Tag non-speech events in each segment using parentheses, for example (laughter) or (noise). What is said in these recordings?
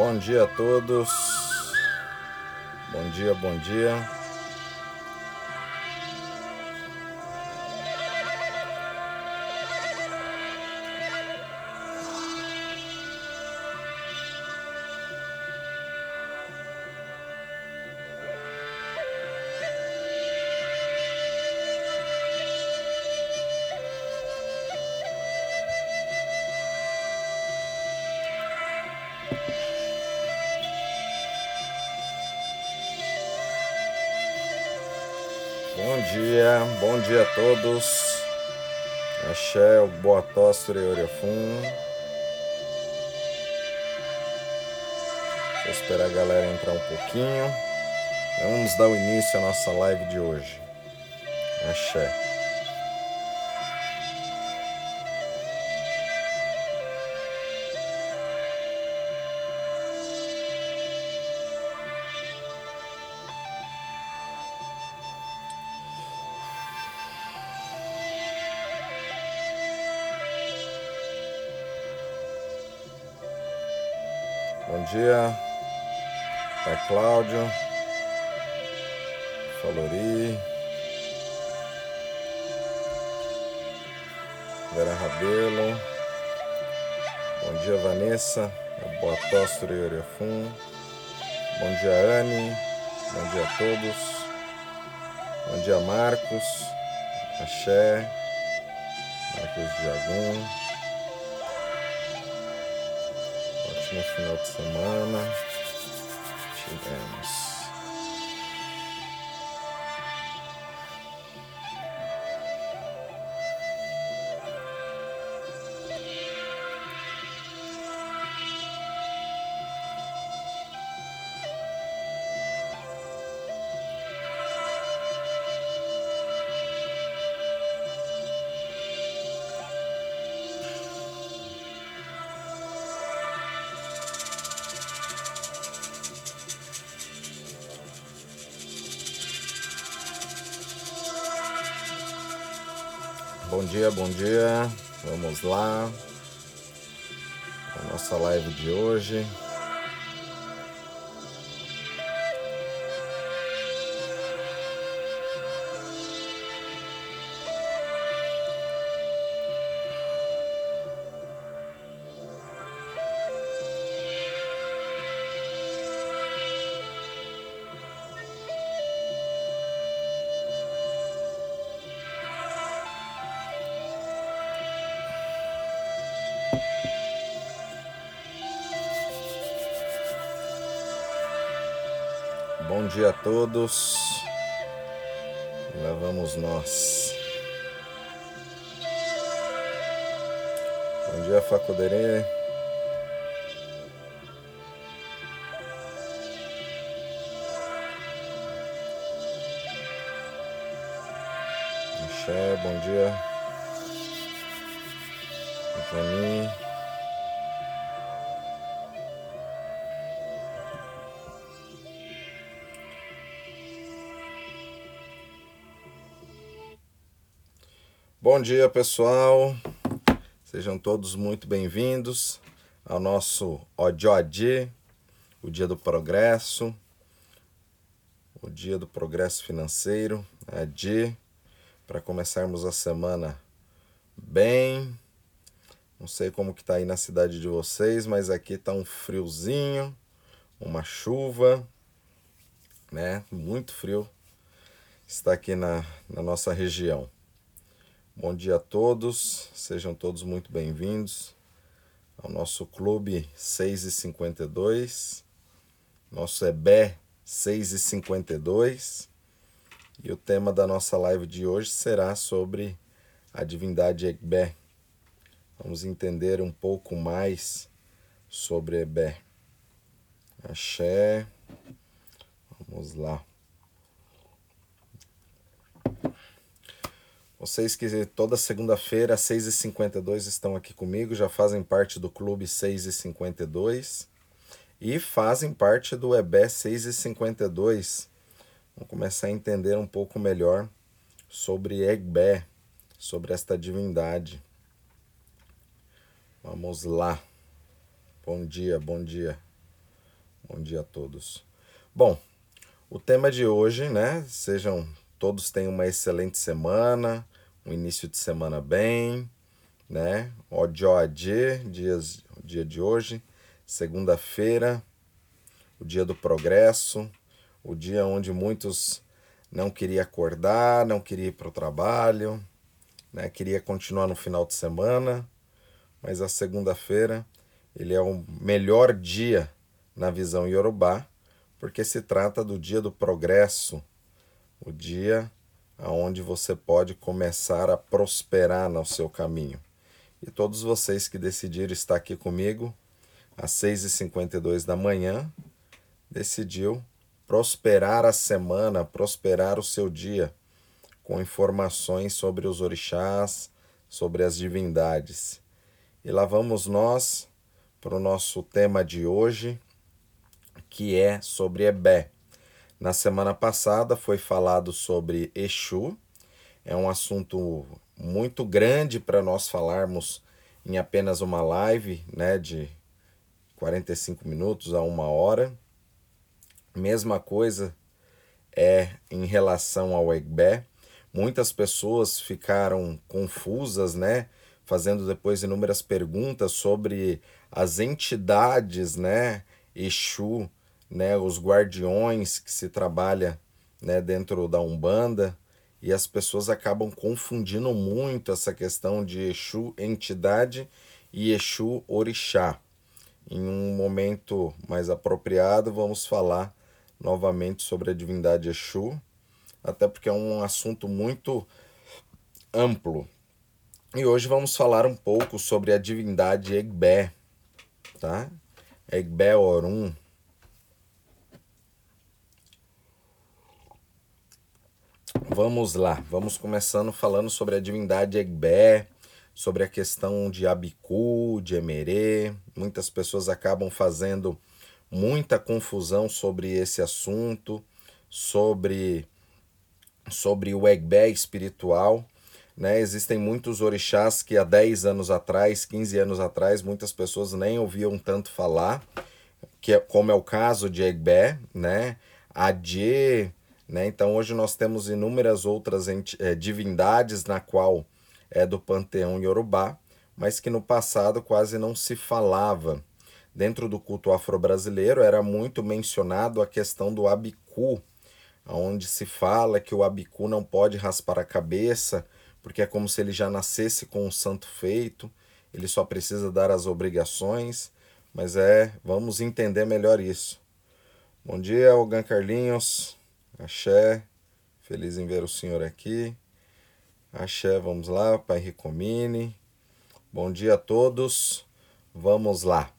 Bom dia a todos. Bom dia, bom dia. Dia, a todos. Axé, Boa Tosse, Oriafum. Vou esperar a galera entrar um pouquinho. Vamos dar o início à nossa live de hoje. Axé. Dia, Pai Cláudio, Falori, Vera Rabelo, bom dia Vanessa, Boa Tostre Oriafum, bom dia Anne, bom dia a todos, bom dia Marcos, Axé, Marcos Diagum. Ótimo final de semana. Tivemos. Bom dia. Vamos lá. A nossa live de hoje. Todos. Lá vamos nós. Bom dia, Facuderê. Axé, bom dia. Ivani. Bom dia, pessoal. Sejam todos muito bem-vindos ao nosso Odiodi, o dia do progresso, o dia do progresso financeiro, AD, para começarmos a semana bem. Não sei como que tá aí na cidade de vocês, mas aqui tá um friozinho, uma chuva, né? Muito frio está aqui na, na nossa região. Bom dia a todos, sejam todos muito bem-vindos ao nosso Clube 6 e 52, nosso EBE 6 e 52, e o tema da nossa live de hoje será sobre a divindade Egbe. Vamos entender um pouco mais sobre Ebé. Axé, vamos lá. Vocês que toda segunda-feira, às 6h52, estão aqui comigo, já fazem parte do Clube 6h52 e fazem parte do EBE 6h52. Vamos começar a entender um pouco melhor sobre Egbe, sobre esta divindade. Vamos lá. Bom dia, bom dia. Bom dia a todos. Bom, o tema de hoje, né? Sejam todos tenham uma excelente semana, um início de semana bem, né? ODOAD, dias, dia de hoje, segunda-feira, o dia do progresso, o dia onde muitos não queriam acordar, não queriam ir para o trabalho, né? queria continuar no final de semana, mas a segunda-feira ele é o melhor dia na visão iorubá, porque se trata do dia do progresso, o dia aonde você pode começar a prosperar no seu caminho. E todos vocês que decidiram estar aqui comigo às 6h52 da manhã, decidiu prosperar a semana, prosperar o seu dia com informações sobre os orixás, sobre as divindades. E lá vamos nós para o nosso tema de hoje, que é sobre Ebé. Na semana passada foi falado sobre Exu, é um assunto muito grande para nós falarmos em apenas uma live, né, de 45 minutos a uma hora. Mesma coisa é em relação ao Egbé. Muitas pessoas ficaram confusas, né, fazendo depois inúmeras perguntas sobre as entidades, né, Exu, né, os guardiões que se trabalha né, dentro da Umbanda, e as pessoas acabam confundindo muito essa questão de Exu entidade e Exu orixá. Em um momento mais apropriado, vamos falar novamente sobre a divindade Exu, até porque é um assunto muito amplo. E hoje vamos falar um pouco sobre a divindade Egbé, tá? Egbé Orum, Vamos lá, vamos começando falando sobre a divindade Egbé, sobre a questão de Abiku, de Emerê. Muitas pessoas acabam fazendo muita confusão sobre esse assunto, sobre, sobre o Egbé espiritual. Né? Existem muitos orixás que há 10 anos atrás, 15 anos atrás, muitas pessoas nem ouviam tanto falar, que é, como é o caso de Egbé, né? Adê, né? Então hoje nós temos inúmeras outras é, divindades na qual é do panteão iorubá, mas que no passado quase não se falava. Dentro do culto afro-brasileiro era muito mencionado a questão do abicu, onde se fala que o abicu não pode raspar a cabeça, porque é como se ele já nascesse com o santo feito, ele só precisa dar as obrigações, mas é, vamos entender melhor isso. Bom dia, Ogan Carlinhos. Axé, feliz em ver o senhor aqui. Axé, vamos lá, Pai Ricomini. Bom dia a todos. Vamos lá.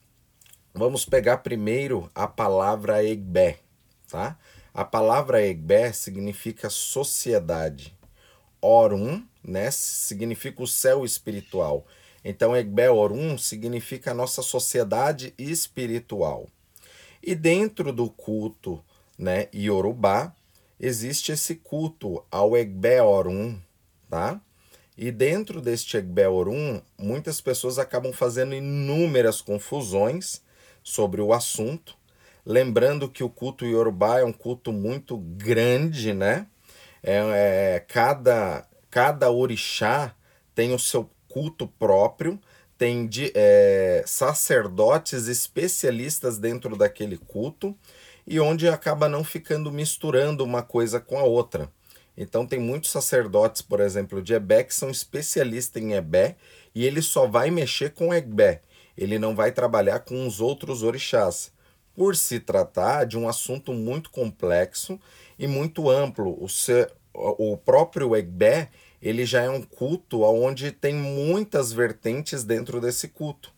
Vamos pegar primeiro a palavra Egbé, tá? A palavra Egbé significa sociedade. Orum, né, significa o céu espiritual. Então, Egbé Orum significa a nossa sociedade espiritual. E dentro do culto né, Yorubá, existe esse culto ao Egbeorum, tá? E dentro deste Egbeorum, muitas pessoas acabam fazendo inúmeras confusões sobre o assunto, lembrando que o culto Yorubá é um culto muito grande, né? É, é, cada, cada orixá tem o seu culto próprio, tem de, é, sacerdotes especialistas dentro daquele culto, e onde acaba não ficando misturando uma coisa com a outra. Então tem muitos sacerdotes, por exemplo, de Ebé, que são especialistas em Ebé, e ele só vai mexer com Ebé. Ele não vai trabalhar com os outros orixás, por se tratar de um assunto muito complexo e muito amplo. O, ser, o próprio Ebé, ele já é um culto onde tem muitas vertentes dentro desse culto.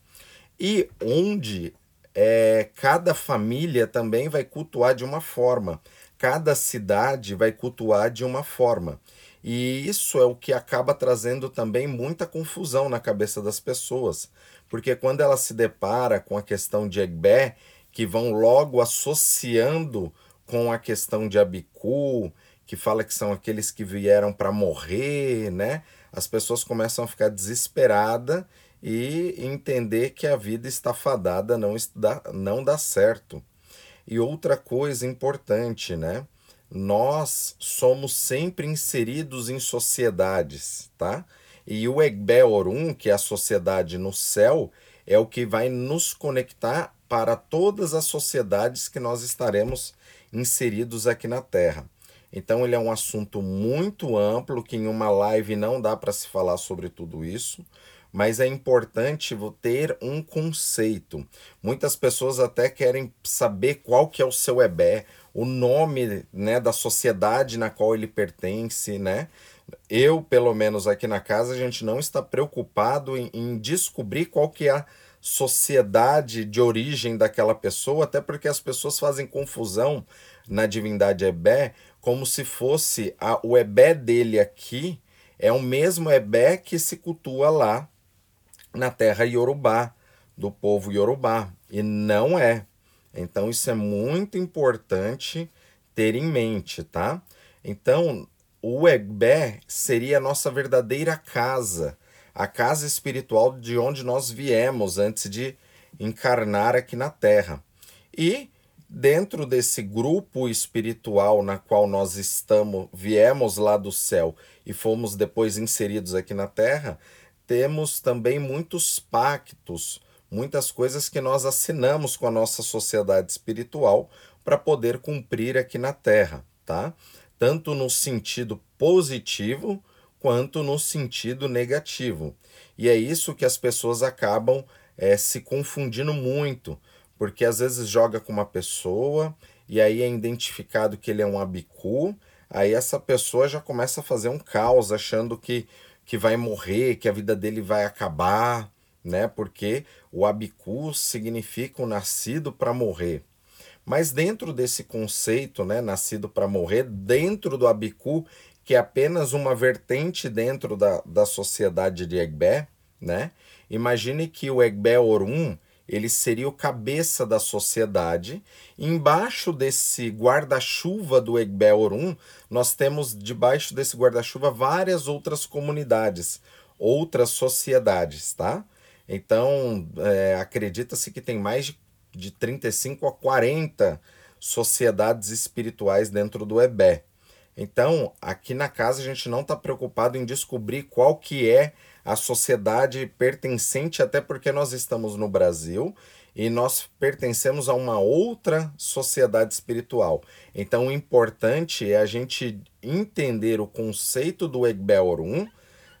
E onde é, cada família também vai cultuar de uma forma, cada cidade vai cultuar de uma forma. E isso é o que acaba trazendo também muita confusão na cabeça das pessoas, porque quando ela se depara com a questão de Egbé, que vão logo associando com a questão de Abiku, que fala que são aqueles que vieram para morrer, né? As pessoas começam a ficar desesperadas e entender que a vida está fadada não, dá, não dá certo. E outra coisa importante, né? Nós somos sempre inseridos em sociedades, tá? E o Egbe Orum, que é a sociedade no céu, é o que vai nos conectar para todas as sociedades que nós estaremos inseridos aqui na Terra. Então ele é um assunto muito amplo que em uma live não dá para se falar sobre tudo isso, mas é importante ter um conceito. Muitas pessoas até querem saber qual que é o seu EBE, o nome né, da sociedade na qual ele pertence, né? Eu, pelo menos aqui na casa, a gente não está preocupado em, em descobrir qual que é a sociedade de origem daquela pessoa, até porque as pessoas fazem confusão na divindade Ebé, como se fosse a, o Ebé dele aqui é o mesmo Ebé que se cultua lá na terra Yorubá, do povo Yorubá, e não é. Então isso é muito importante ter em mente, tá? Então, o Ebé seria a nossa verdadeira casa, a casa espiritual de onde nós viemos antes de encarnar aqui na Terra. E dentro desse grupo espiritual na qual nós estamos, viemos lá do céu e fomos depois inseridos aqui na Terra, temos também muitos pactos, muitas coisas que nós assinamos com a nossa sociedade espiritual para poder cumprir aqui na Terra, tá? Tanto no sentido positivo quanto no sentido negativo. E é isso que as pessoas acabam é, se confundindo muito, porque às vezes joga com uma pessoa e aí é identificado que ele é um abicu, aí essa pessoa já começa a fazer um caos, achando que, que vai morrer, que a vida dele vai acabar, né? Porque o abicu significa o nascido para morrer. Mas dentro desse conceito, né, nascido para morrer, dentro do abicu que é apenas uma vertente dentro da, da sociedade de Egbé, né? Imagine que o Egbé Orum, ele seria o cabeça da sociedade. Embaixo desse guarda-chuva do Egbé Orum, nós temos debaixo desse guarda-chuva várias outras comunidades, outras sociedades, tá? Então, é, acredita-se que tem mais de, de 35 a 40 sociedades espirituais dentro do Ebé. Então, aqui na casa a gente não está preocupado em descobrir qual que é a sociedade pertencente, até porque nós estamos no Brasil e nós pertencemos a uma outra sociedade espiritual. Então, o importante é a gente entender o conceito do Egbeorum,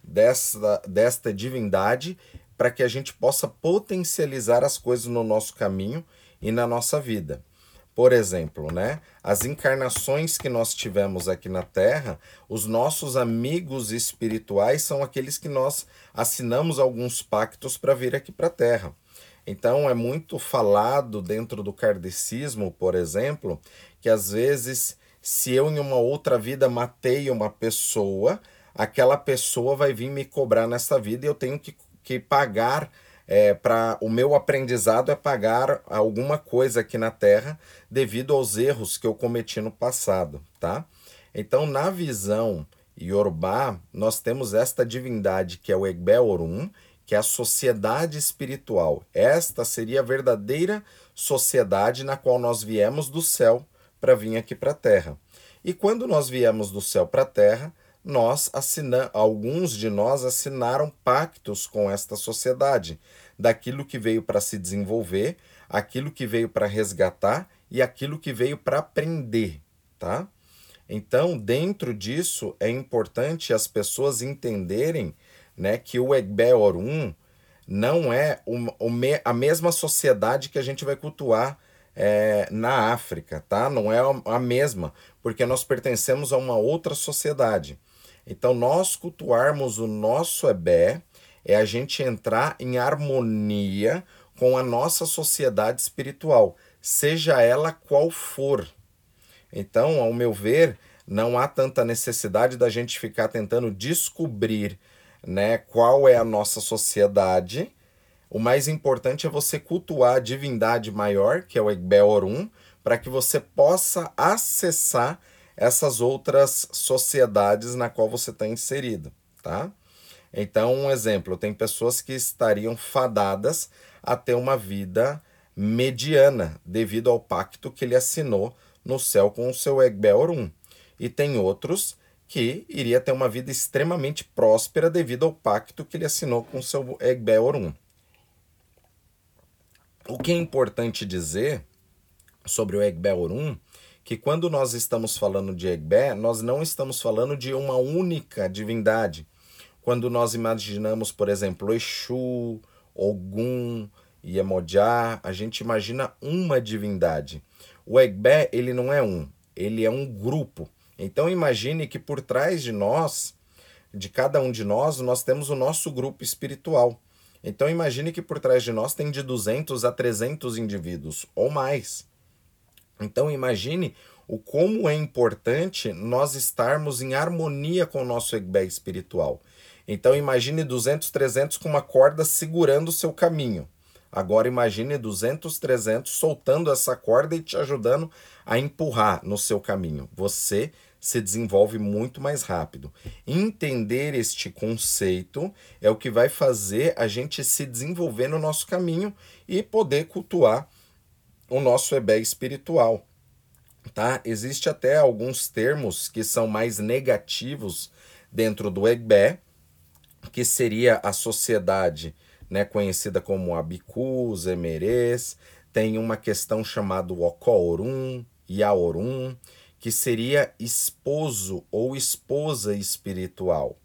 desta, desta divindade, para que a gente possa potencializar as coisas no nosso caminho e na nossa vida. Por exemplo, né? As encarnações que nós tivemos aqui na Terra, os nossos amigos espirituais são aqueles que nós assinamos alguns pactos para vir aqui para a Terra. Então é muito falado dentro do kardecismo, por exemplo, que às vezes se eu em uma outra vida matei uma pessoa, aquela pessoa vai vir me cobrar nessa vida e eu tenho que, que pagar é, para o meu aprendizado é pagar alguma coisa aqui na Terra devido aos erros que eu cometi no passado, tá? Então, na visão Yorubá, nós temos esta divindade que é o Egbe Orum, que é a sociedade espiritual. Esta seria a verdadeira sociedade na qual nós viemos do céu para vir aqui para a Terra. E quando nós viemos do céu para a Terra, nós assinamos, alguns de nós assinaram pactos com esta sociedade, daquilo que veio para se desenvolver, aquilo que veio para resgatar e aquilo que veio para aprender, tá? Então, dentro disso, é importante as pessoas entenderem né, que o Egbe Orum não é a mesma sociedade que a gente vai cultuar é, na África, tá? Não é a mesma, porque nós pertencemos a uma outra sociedade. Então, nós cultuarmos o nosso Ebé é a gente entrar em harmonia com a nossa sociedade espiritual, seja ela qual for. Então, ao meu ver, não há tanta necessidade da gente ficar tentando descobrir né, qual é a nossa sociedade. O mais importante é você cultuar a divindade maior, que é o Egbe Orum, para que você possa acessar essas outras sociedades na qual você está inserido, tá? Então, um exemplo, tem pessoas que estariam fadadas a ter uma vida mediana, devido ao pacto que ele assinou no céu com o seu Egbe Orum. E tem outros que iria ter uma vida extremamente próspera devido ao pacto que ele assinou com o seu Egbe Orum. O que é importante dizer sobre o Egbe Orum, que quando nós estamos falando de Egbe, nós não estamos falando de uma única divindade. Quando nós imaginamos, por exemplo, Exu, Ogum, Iemoja, a gente imagina uma divindade. O Egbe, ele não é um, ele é um grupo. Então imagine que por trás de nós, de cada um de nós, nós temos o nosso grupo espiritual. Então imagine que por trás de nós tem de 200 a 300 indivíduos ou mais. Então imagine o como é importante nós estarmos em harmonia com o nosso Egbe espiritual. Então imagine 200, 300 com uma corda segurando o seu caminho. Agora imagine 200, 300 soltando essa corda e te ajudando a empurrar no seu caminho. Você se desenvolve muito mais rápido. Entender este conceito é o que vai fazer a gente se desenvolver no nosso caminho e poder cultuar o nosso ebé espiritual. Tá? Existe até alguns termos que são mais negativos dentro do ebé, que seria a sociedade né, conhecida como Abicus, Emerês, tem uma questão chamada Okorum, Yaorum, que seria esposo ou esposa espiritual.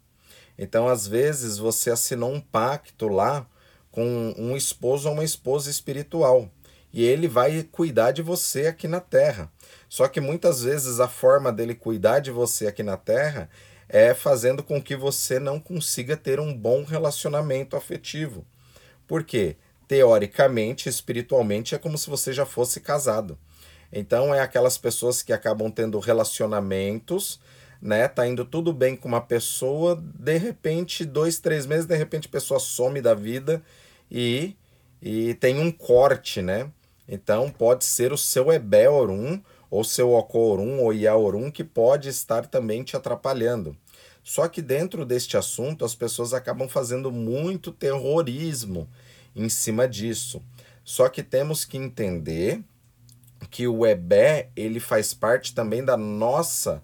Então, às vezes, você assinou um pacto lá com um esposo ou uma esposa espiritual. E ele vai cuidar de você aqui na Terra. Só que muitas vezes a forma dele cuidar de você aqui na Terra é fazendo com que você não consiga ter um bom relacionamento afetivo. Por quê? Teoricamente, espiritualmente, é como se você já fosse casado. Então, é aquelas pessoas que acabam tendo relacionamentos, né? Tá indo tudo bem com uma pessoa, de repente, dois, três meses, de repente a pessoa some da vida e, e tem um corte, né? Então, pode ser o seu Ebeorum ou seu Okorum ou Iaorum que pode estar também te atrapalhando. Só que dentro deste assunto as pessoas acabam fazendo muito terrorismo em cima disso. Só que temos que entender que o EBE ele faz parte também da nossa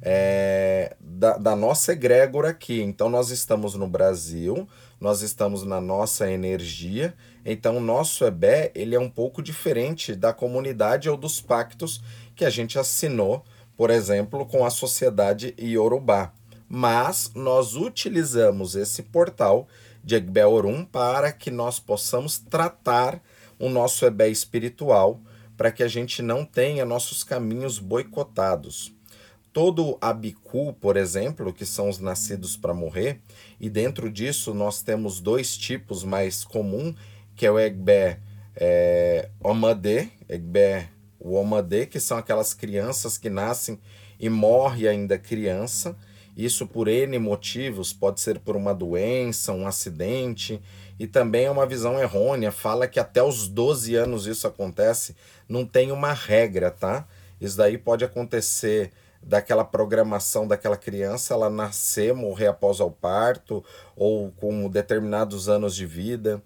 é, da, da nossa egrégora aqui. Então nós estamos no Brasil, nós estamos na nossa energia. Então o nosso EBE ele é um pouco diferente da comunidade ou dos pactos que a gente assinou, por exemplo, com a sociedade Yorubá mas nós utilizamos esse portal de Egbeorum para que nós possamos tratar o nosso Ebé espiritual, para que a gente não tenha nossos caminhos boicotados. Todo abicu, por exemplo, que são os nascidos para morrer, e dentro disso nós temos dois tipos mais comum, que é o Egbe é, Omadê, Egbe Omadê, que são aquelas crianças que nascem e morrem ainda criança, isso por N motivos, pode ser por uma doença, um acidente, e também é uma visão errônea, fala que até os 12 anos isso acontece, não tem uma regra, tá? Isso daí pode acontecer daquela programação daquela criança, ela nascer, morrer após o parto, ou com determinados anos de vida,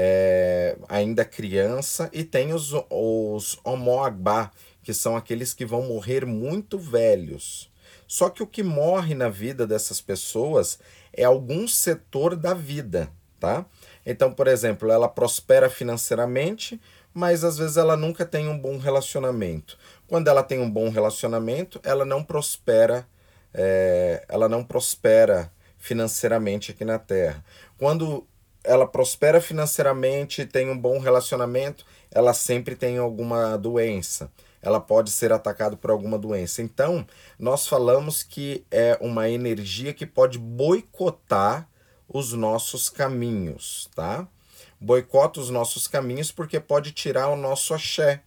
é, ainda criança, e tem os, os homoagbá, que são aqueles que vão morrer muito velhos. Só que o que morre na vida dessas pessoas é algum setor da vida, tá? Então, por exemplo, ela prospera financeiramente, mas às vezes ela nunca tem um bom relacionamento. Quando ela tem um bom relacionamento, ela não prospera, é, ela não prospera financeiramente aqui na Terra. Quando ela prospera financeiramente, tem um bom relacionamento, ela sempre tem alguma doença ela pode ser atacada por alguma doença. Então, nós falamos que é uma energia que pode boicotar os nossos caminhos, tá? Boicota os nossos caminhos porque pode tirar o nosso axé.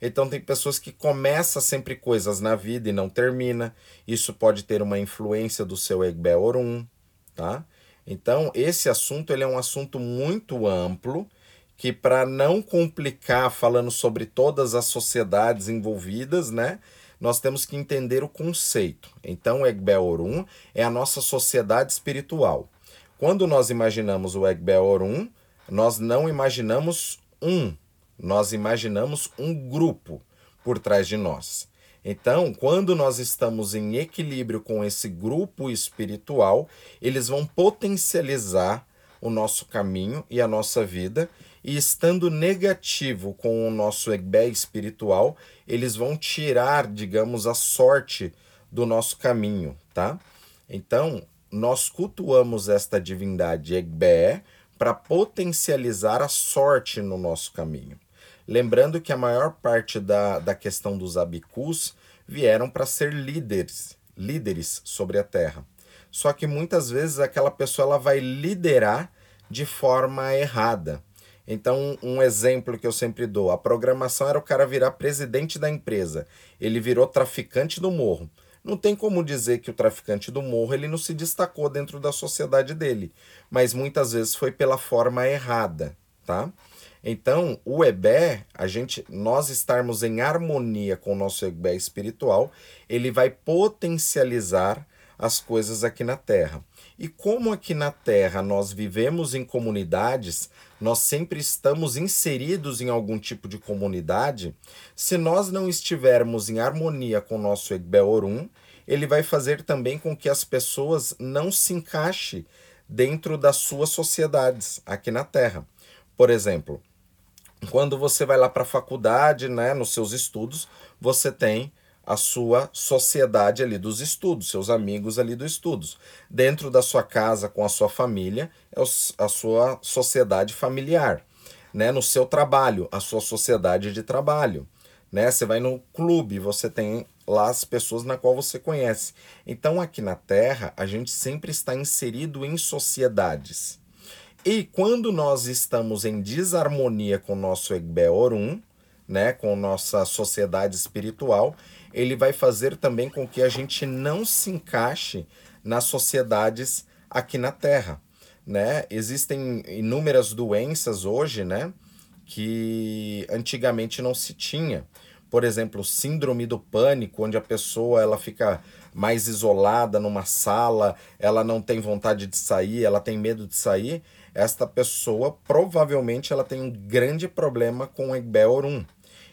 Então tem pessoas que começam sempre coisas na vida e não termina. Isso pode ter uma influência do seu Egbe Orum, tá? Então esse assunto ele é um assunto muito amplo que para não complicar falando sobre todas as sociedades envolvidas, né, nós temos que entender o conceito. Então, o Orum é a nossa sociedade espiritual. Quando nós imaginamos o Egbe Orum, nós não imaginamos um, Nós imaginamos um grupo por trás de nós. Então, quando nós estamos em equilíbrio com esse grupo espiritual, eles vão potencializar o nosso caminho e a nossa vida, e estando negativo com o nosso Egbé espiritual, eles vão tirar, digamos, a sorte do nosso caminho, tá? Então, nós cultuamos esta divindade Egbé para potencializar a sorte no nosso caminho. Lembrando que a maior parte da, da questão dos abicus vieram para ser líderes, líderes sobre a terra. Só que muitas vezes aquela pessoa ela vai liderar de forma errada. Então, um exemplo que eu sempre dou: a programação era o cara virar presidente da empresa. Ele virou traficante do morro. Não tem como dizer que o traficante do morro ele não se destacou dentro da sociedade dele, mas muitas vezes foi pela forma errada, tá? Então, o Ebé, a gente, nós estarmos em harmonia com o nosso Ebé espiritual, ele vai potencializar as coisas aqui na Terra. E como aqui na Terra nós vivemos em comunidades, nós sempre estamos inseridos em algum tipo de comunidade, se nós não estivermos em harmonia com o nosso Egbeorum, ele vai fazer também com que as pessoas não se encaixem dentro das suas sociedades aqui na Terra. Por exemplo, quando você vai lá para a faculdade, né, nos seus estudos, você tem a sua sociedade ali dos estudos, seus amigos ali dos estudos. Dentro da sua casa, com a sua família, é a sua sociedade familiar. Né? No seu trabalho, a sua sociedade de trabalho. Né? Você vai no clube, você tem lá as pessoas na qual você conhece. Então, aqui na Terra, a gente sempre está inserido em sociedades. E quando nós estamos em desarmonia com o nosso Egbeorum, né, com nossa sociedade espiritual, ele vai fazer também com que a gente não se encaixe nas sociedades aqui na Terra, né? Existem inúmeras doenças hoje, né, que antigamente não se tinha. Por exemplo, síndrome do pânico, onde a pessoa ela fica mais isolada numa sala, ela não tem vontade de sair, ela tem medo de sair. Esta pessoa provavelmente ela tem um grande problema com o Egbeorum,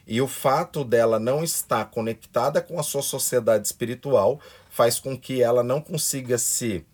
e o fato dela não estar conectada com a sua sociedade espiritual faz com que ela não consiga se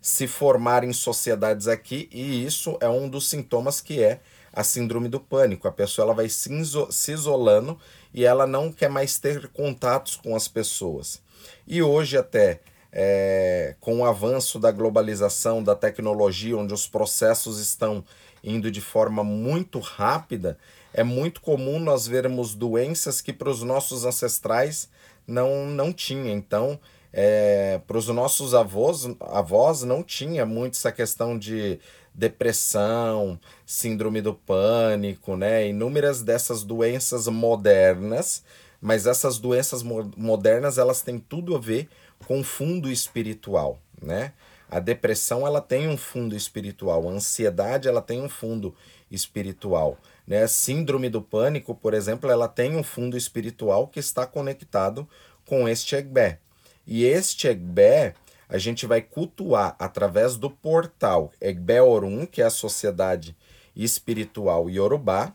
se formar em sociedades aqui e isso é um dos sintomas que é a síndrome do pânico. A pessoa ela vai se, se isolando e ela não quer mais ter contatos com as pessoas. E hoje até é, com o avanço da globalização, da tecnologia, onde os processos estão indo de forma muito rápida, é muito comum nós vermos doenças que para os nossos ancestrais não, não tinha. Então, é, para os nossos avós, avós não tinha muito essa questão de depressão, síndrome do pânico, né? Inúmeras dessas doenças modernas, mas essas doenças modernas elas têm tudo a ver com fundo espiritual, né? A depressão ela tem um fundo espiritual, a ansiedade ela tem um fundo espiritual. Né? Síndrome do pânico, por exemplo, ela tem um fundo espiritual que está conectado com este Egbé. E este Egbé a gente vai cultuar através do portal Egbé Orum, que é a sociedade espiritual Yorubá,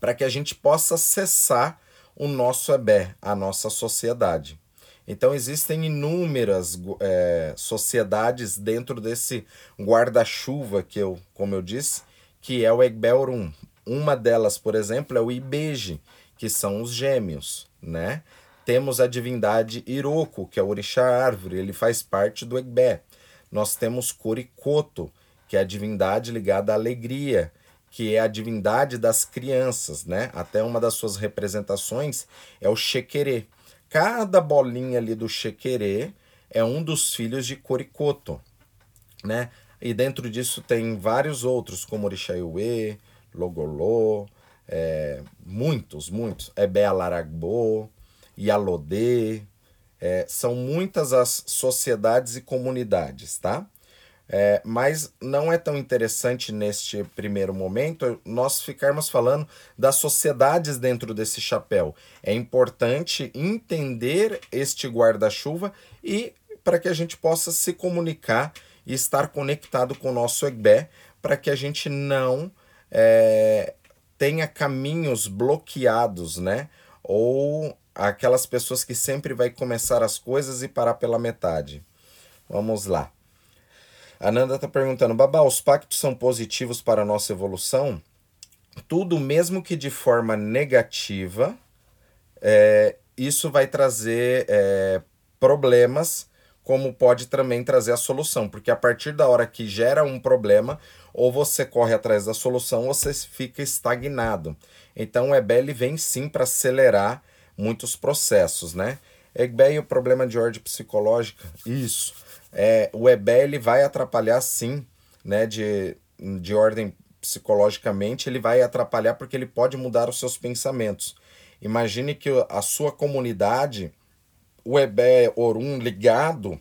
para que a gente possa acessar o nosso Ebé, a nossa sociedade. Então existem inúmeras é, sociedades dentro desse guarda-chuva que eu, como eu disse, que é o Egbelrum. Uma delas, por exemplo, é o Ibeji, que são os gêmeos, né? Temos a divindade Iroko, que é o orixá árvore, ele faz parte do Egbé. Nós temos Korikoto, que é a divindade ligada à alegria, que é a divindade das crianças, né? Até uma das suas representações é o Shekerê. Cada bolinha ali do Shekerê é um dos filhos de Korikoto, né? E dentro disso tem vários outros, como Orixaiuê, Logolô, é, muitos, muitos. Ebe Alaragbo, Yalodê. É, são muitas as sociedades e comunidades, tá? É, mas não é tão interessante neste primeiro momento nós ficarmos falando das sociedades dentro desse chapéu. É importante entender este guarda-chuva e para que a gente possa se comunicar e estar conectado com o nosso Egbé para que a gente não é, tenha caminhos bloqueados, né? Ou aquelas pessoas que sempre vai começar as coisas e parar pela metade. Vamos lá. A Nanda está perguntando, Babá, os pactos são positivos para a nossa evolução? Tudo, mesmo que de forma negativa, é, isso vai trazer é, problemas, como pode também trazer a solução, porque a partir da hora que gera um problema, ou você corre atrás da solução, ou você fica estagnado. Então o EBL vem sim para acelerar muitos processos, né? EBL, o problema de ordem psicológica, isso. É, o EBL vai atrapalhar sim, né? De, de ordem psicologicamente, ele vai atrapalhar porque ele pode mudar os seus pensamentos. Imagine que a sua comunidade, o Ebé Orum ligado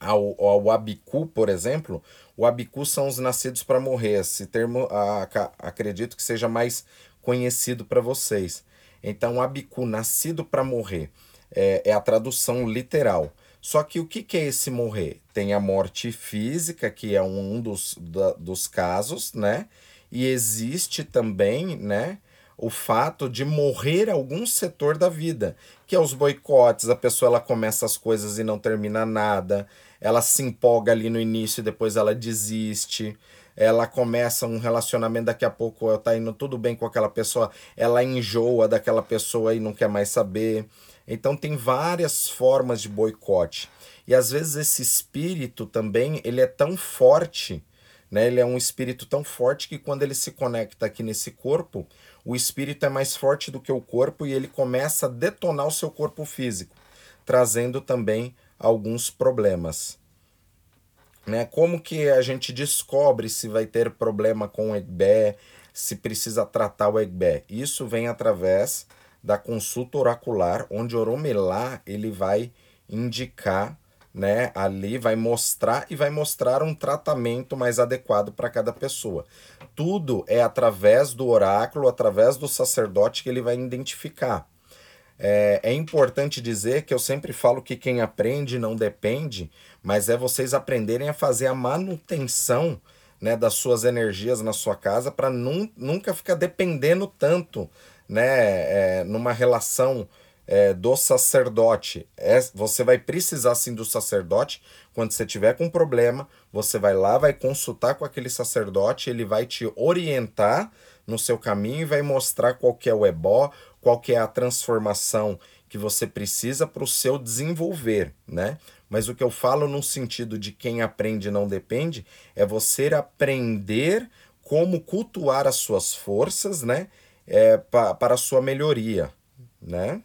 ao, ao Abicu, por exemplo, o Abicu são os nascidos para morrer. Esse termo a, a, acredito que seja mais conhecido para vocês. Então, Abicu, nascido para morrer, é, é, a tradução literal. Só que o que, que é esse morrer? Tem a morte física, que é um dos, da, dos casos, né? E existe também, né? o fato de morrer algum setor da vida, que é os boicotes, a pessoa ela começa as coisas e não termina nada, ela se empolga ali no início e depois ela desiste, ela começa um relacionamento, daqui a pouco tá indo tudo bem com aquela pessoa, ela enjoa daquela pessoa e não quer mais saber. Então tem várias formas de boicote. E às vezes esse espírito também, ele é tão forte, né? Ele é um espírito tão forte que quando ele se conecta aqui nesse corpo, o espírito é mais forte do que o corpo e ele começa a detonar o seu corpo físico, trazendo também alguns problemas. Né? Como que a gente descobre se vai ter problema com o Egbé, se precisa tratar o Egbé? Isso vem através da consulta oracular, onde Oromelá ele vai indicar né, ali vai mostrar e vai mostrar um tratamento mais adequado para cada pessoa. Tudo é através do oráculo, através do sacerdote que ele vai identificar. É, é importante dizer que eu sempre falo que quem aprende não depende, mas é vocês aprenderem a fazer a manutenção né, das suas energias na sua casa para nunca ficar dependendo tanto né, é, numa relação é, do sacerdote. É, você vai precisar sim do sacerdote. Quando você tiver com um problema, você vai lá, vai consultar com aquele sacerdote, ele vai te orientar no seu caminho e vai mostrar qual que é o ebó, qual que é a transformação que você precisa para o seu desenvolver, né? Mas o que eu falo no sentido de quem aprende não depende é você aprender como cultuar as suas forças, né? É, pa, para a sua melhoria, né?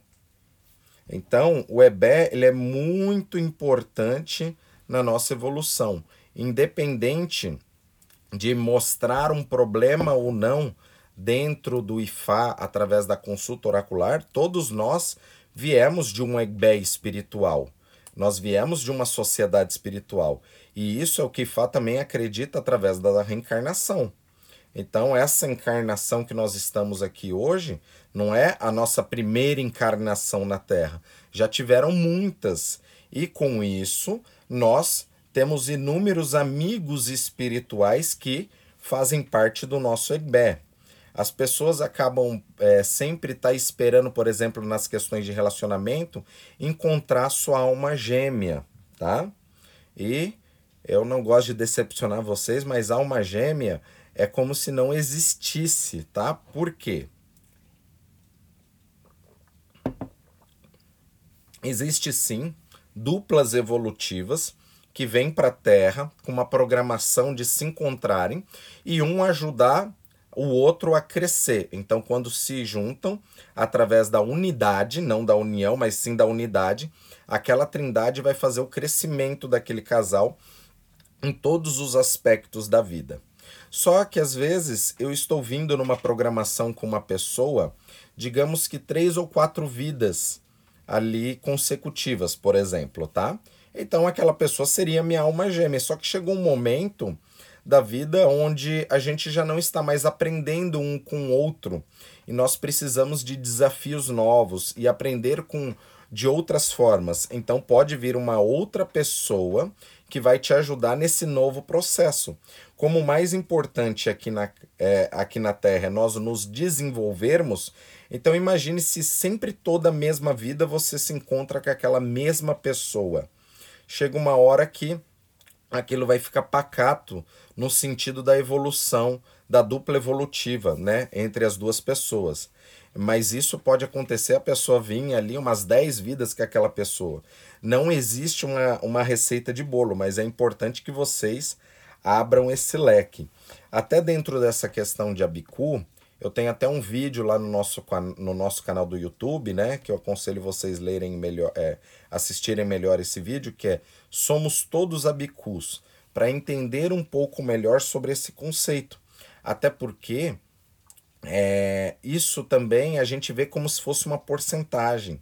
Então, o EBE ele é muito importante na nossa evolução, independente de mostrar um problema ou não dentro do IFA através da consulta oracular, todos nós viemos de um EBE espiritual. Nós viemos de uma sociedade espiritual. E isso é o que IFA também acredita através da reencarnação. Então, essa encarnação que nós estamos aqui hoje não é a nossa primeira encarnação na Terra. Já tiveram muitas. E com isso, nós temos inúmeros amigos espirituais que fazem parte do nosso Egbé. As pessoas acabam é, sempre estar tá esperando, por exemplo, nas questões de relacionamento, encontrar sua alma gêmea, tá? E eu não gosto de decepcionar vocês, mas alma gêmea é como se não existisse, tá? Por quê? Existe sim duplas evolutivas que vêm para a Terra com uma programação de se encontrarem e um ajudar o outro a crescer. Então, quando se juntam através da unidade, não da união, mas sim da unidade, aquela trindade vai fazer o crescimento daquele casal em todos os aspectos da vida. Só que às vezes eu estou vindo numa programação com uma pessoa, digamos que três ou quatro vidas ali consecutivas, por exemplo, tá? Então aquela pessoa seria minha alma gêmea. Só que chegou um momento da vida onde a gente já não está mais aprendendo um com o outro e nós precisamos de desafios novos e aprender com de outras formas. Então pode vir uma outra pessoa que vai te ajudar nesse novo processo. Como o mais importante aqui na, é, aqui na Terra é nós nos desenvolvermos, então imagine se sempre toda a mesma vida você se encontra com aquela mesma pessoa. Chega uma hora que aquilo vai ficar pacato no sentido da evolução, da dupla evolutiva, né, entre as duas pessoas. Mas isso pode acontecer a pessoa vir ali umas 10 vidas que aquela pessoa. Não existe uma, uma receita de bolo, mas é importante que vocês abram esse leque. Até dentro dessa questão de Abicu, eu tenho até um vídeo lá no nosso, no nosso canal do YouTube, né? Que eu aconselho vocês lerem melhor, é, assistirem melhor esse vídeo, que é Somos Todos Abicus, para entender um pouco melhor sobre esse conceito. Até porque é, isso também a gente vê como se fosse uma porcentagem.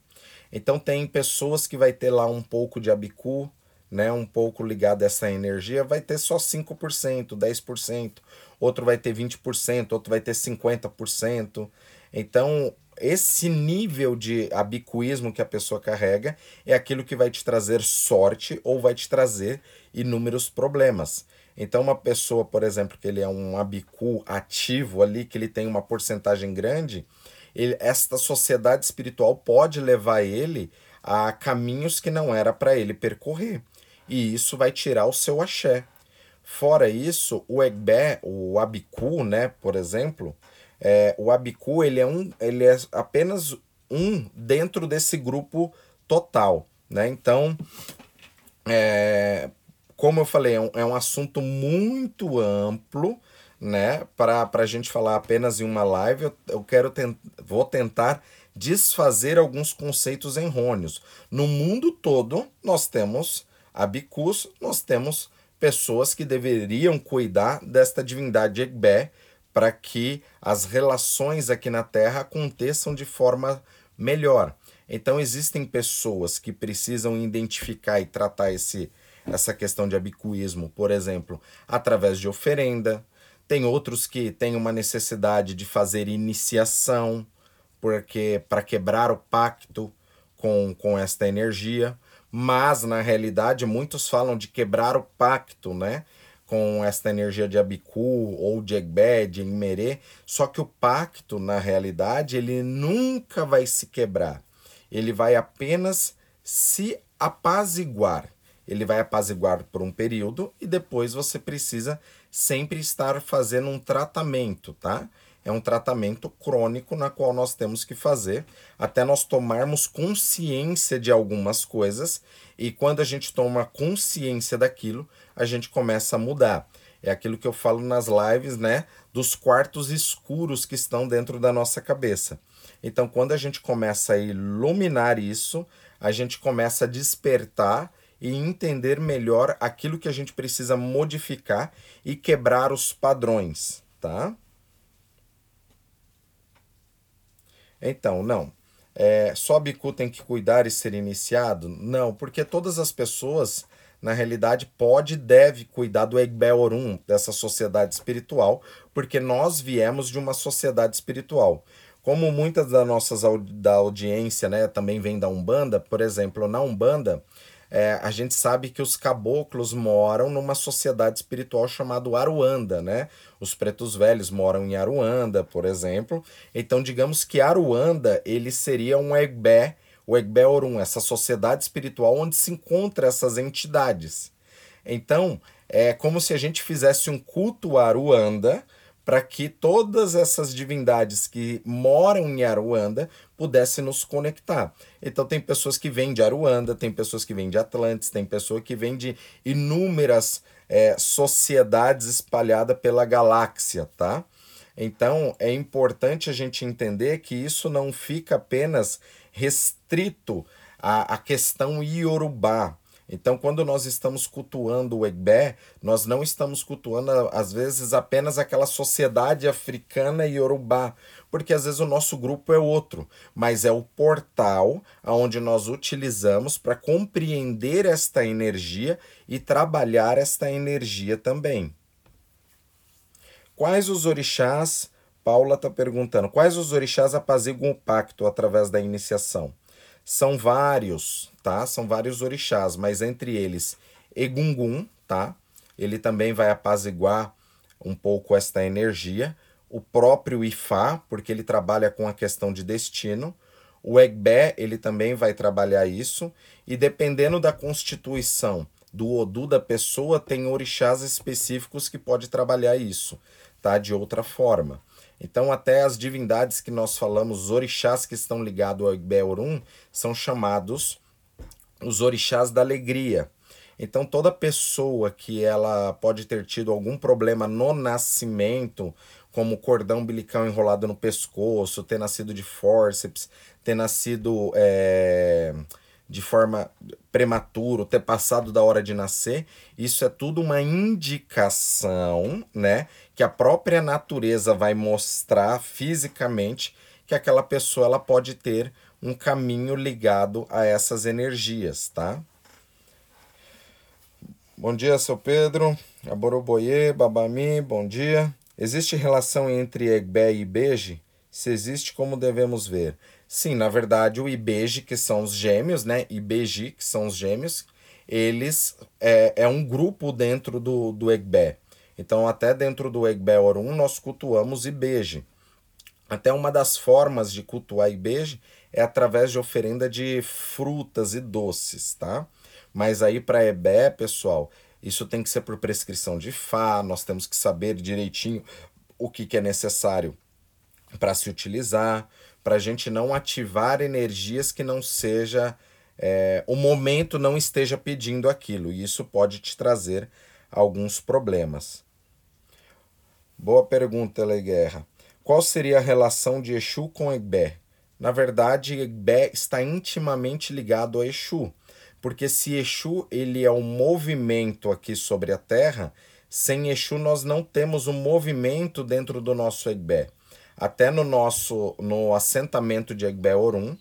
Então tem pessoas que vai ter lá um pouco de Abicu, né, um pouco ligado a essa energia, vai ter só 5%, 10%, outro vai ter 20%, outro vai ter 50%. Então, esse nível de abicuísmo que a pessoa carrega é aquilo que vai te trazer sorte ou vai te trazer inúmeros problemas. Então, uma pessoa, por exemplo, que ele é um abicu ativo ali, que ele tem uma porcentagem grande, ele, esta sociedade espiritual pode levar ele a caminhos que não era para ele percorrer e isso vai tirar o seu axé. Fora isso, o Egbé, o Abiku, né, por exemplo, é, o Abiku ele é, um, ele é apenas um dentro desse grupo total. Né? Então, é, como eu falei, é um, é um assunto muito amplo, né? Para a gente falar apenas em uma live, eu, eu quero tent, vou tentar desfazer alguns conceitos errôneos. No mundo todo, nós temos Abicus, nós temos pessoas que deveriam cuidar desta divindade Egbé para que as relações aqui na Terra aconteçam de forma melhor. Então existem pessoas que precisam identificar e tratar esse, essa questão de abicuísmo, por exemplo, através de oferenda. Tem outros que têm uma necessidade de fazer iniciação, porque para quebrar o pacto com, com esta energia mas na realidade muitos falam de quebrar o pacto, né? Com esta energia de Abiku ou de Egbé, de Imerê, só que o pacto, na realidade, ele nunca vai se quebrar. Ele vai apenas se apaziguar. Ele vai apaziguar por um período e depois você precisa sempre estar fazendo um tratamento, tá? É um tratamento crônico na qual nós temos que fazer até nós tomarmos consciência de algumas coisas e quando a gente toma consciência daquilo, a gente começa a mudar. É aquilo que eu falo nas lives, né, dos quartos escuros que estão dentro da nossa cabeça. Então, quando a gente começa a iluminar isso, a gente começa a despertar e entender melhor aquilo que a gente precisa modificar e quebrar os padrões, tá? Então, não. É, só Bicu tem que cuidar e ser iniciado? Não, porque todas as pessoas, na realidade, pode e deve cuidar do Egbe Orum, dessa sociedade espiritual, porque nós viemos de uma sociedade espiritual. Como muitas das nossas da audiência né, também vem da Umbanda, por exemplo, na Umbanda, é, a gente sabe que os caboclos moram numa sociedade espiritual chamada Aruanda, né? Os pretos velhos moram em Aruanda, por exemplo. Então, digamos que Aruanda, ele seria um Egbé, o Egbé Orum, essa sociedade espiritual onde se encontram essas entidades. Então, é como se a gente fizesse um culto Aruanda, para que todas essas divindades que moram em Aruanda pudessem nos conectar. Então tem pessoas que vêm de Aruanda, tem pessoas que vêm de Atlantis, tem pessoa que vem de inúmeras é, sociedades espalhadas pela galáxia, tá? Então é importante a gente entender que isso não fica apenas restrito à, à questão iorubá. Então, quando nós estamos cultuando o Egbé, nós não estamos cultuando, às vezes, apenas aquela sociedade africana e yorubá, porque às vezes o nosso grupo é outro, mas é o portal onde nós utilizamos para compreender esta energia e trabalhar esta energia também. Quais os orixás? Paula está perguntando. Quais os orixás apaziguam o pacto através da iniciação? São vários, tá? São vários orixás, mas entre eles Egungun, tá? Ele também vai apaziguar um pouco esta energia, o próprio Ifá, porque ele trabalha com a questão de destino, o Egbé, ele também vai trabalhar isso, e dependendo da constituição do Odu da pessoa, tem orixás específicos que pode trabalhar isso, tá? De outra forma. Então, até as divindades que nós falamos, os orixás que estão ligados ao Egbé Orum, são chamados os orixás da alegria. Então, toda pessoa que ela pode ter tido algum problema no nascimento, como cordão umbilical enrolado no pescoço, ter nascido de fórceps, ter nascido é, de forma prematura, ter passado da hora de nascer, isso é tudo uma indicação, né, que a própria natureza vai mostrar fisicamente que aquela pessoa ela pode ter um caminho ligado a essas energias, tá? Bom dia, seu Pedro. Aboroboye, Babami, bom dia. Existe relação entre Egbé e Ibeje? Se existe, como devemos ver? Sim, na verdade, o Ibeje, que são os gêmeos, né? Ibeji, que são os gêmeos, eles é, é um grupo dentro do, do Egbé. Então, até dentro do Egbé Orum, nós cultuamos Ibeje. Até uma das formas de cultuar Ibeje é através de oferenda de frutas e doces, tá? Mas aí para Ebé, pessoal, isso tem que ser por prescrição de Fá, nós temos que saber direitinho o que, que é necessário para se utilizar, para a gente não ativar energias que não seja. É, o momento não esteja pedindo aquilo, e isso pode te trazer alguns problemas. Boa pergunta, Guerra. Qual seria a relação de Exu com Ebé? Na verdade, Ebé está intimamente ligado a Exu. Porque se Exu ele é um movimento aqui sobre a Terra, sem Exu nós não temos um movimento dentro do nosso Egbé. Até no nosso no assentamento de Egbé Orum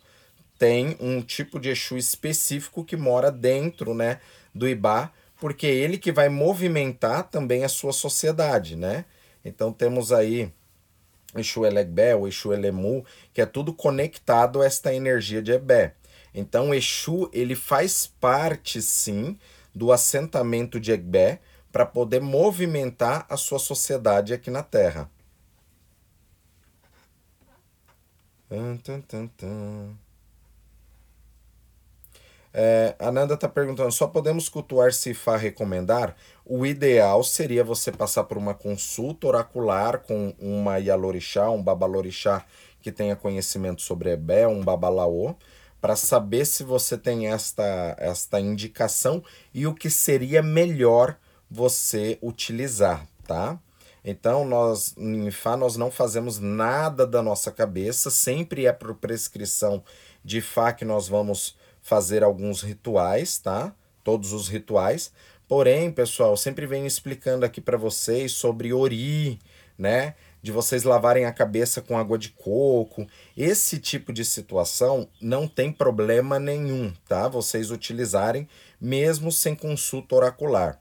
tem um tipo de Exu específico que mora dentro, né, do Ibá, porque é ele que vai movimentar também a sua sociedade, né? Então temos aí Exu Elegbé, o Exu Elemu, que é tudo conectado a esta energia de Ebé. Então, Exu ele faz parte, sim, do assentamento de Egbé para poder movimentar a sua sociedade aqui na Terra. É, a Nanda está perguntando: só podemos cultuar se Fá recomendar? O ideal seria você passar por uma consulta oracular com uma Yalorixá, um Babalorixá que tenha conhecimento sobre Ebé, um Babalaô, para saber se você tem esta, esta indicação e o que seria melhor você utilizar, tá? Então, nós, em Fá, nós não fazemos nada da nossa cabeça, sempre é por prescrição de Fá que nós vamos fazer alguns rituais, tá? Todos os rituais. Porém, pessoal, sempre venho explicando aqui para vocês sobre Ori, né? de vocês lavarem a cabeça com água de coco. Esse tipo de situação não tem problema nenhum, tá? Vocês utilizarem mesmo sem consulta oracular,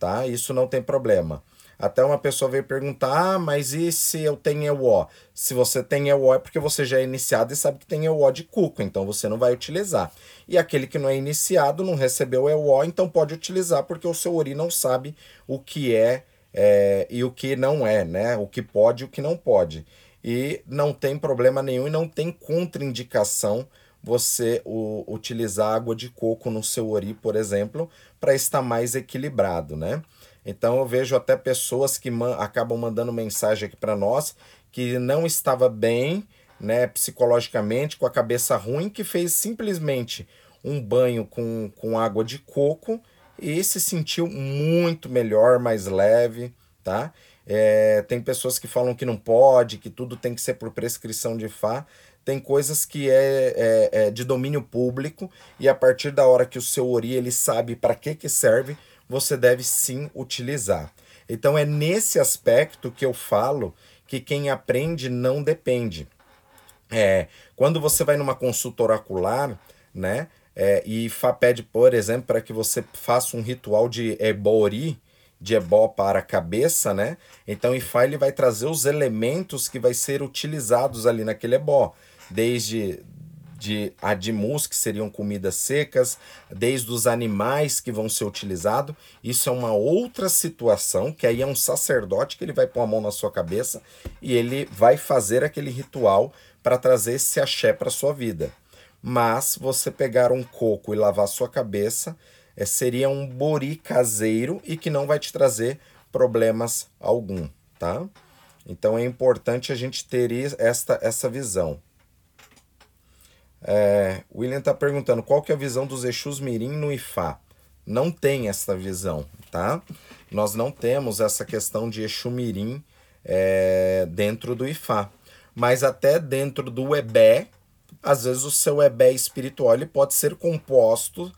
tá? Isso não tem problema. Até uma pessoa veio perguntar: ah, mas e se eu tenho EWO? Se você tem EWO é porque você já é iniciado e sabe que tem EWO de cuco, então você não vai utilizar. E aquele que não é iniciado, não recebeu EWO, então pode utilizar porque o seu Ori não sabe o que é é, e o que não é, né? O que pode e o que não pode. E não tem problema nenhum e não tem contraindicação você o, utilizar água de coco no seu ori, por exemplo, para estar mais equilibrado, né? Então eu vejo até pessoas que man acabam mandando mensagem aqui para nós que não estava bem, né, psicologicamente, com a cabeça ruim, que fez simplesmente um banho com, com água de coco e se sentiu muito melhor, mais leve, tá? É, tem pessoas que falam que não pode, que tudo tem que ser por prescrição de Fá. Tem coisas que é, é, é de domínio público e a partir da hora que o seu Ori ele sabe para que, que serve, você deve sim utilizar. Então é nesse aspecto que eu falo que quem aprende não depende. É, quando você vai numa consulta oracular, né? É, e Fá pede, por exemplo, para que você faça um ritual de ebori, de ebó para a cabeça, né? Então Ifá ele vai trazer os elementos que vai ser utilizados ali naquele ebó, desde de adimus, que seriam comidas secas, desde os animais que vão ser utilizados. Isso é uma outra situação, que aí é um sacerdote que ele vai pôr a mão na sua cabeça e ele vai fazer aquele ritual para trazer esse axé para sua vida. Mas você pegar um coco e lavar sua cabeça é, seria um bori caseiro e que não vai te trazer problemas algum, tá? Então é importante a gente ter esta, essa visão. É, William está perguntando qual que é a visão dos Exus Mirim no Ifá. Não tem essa visão, tá? Nós não temos essa questão de Exu Mirim é, dentro do Ifá. Mas até dentro do Ebé, às vezes o seu Ebé espiritual ele pode ser composto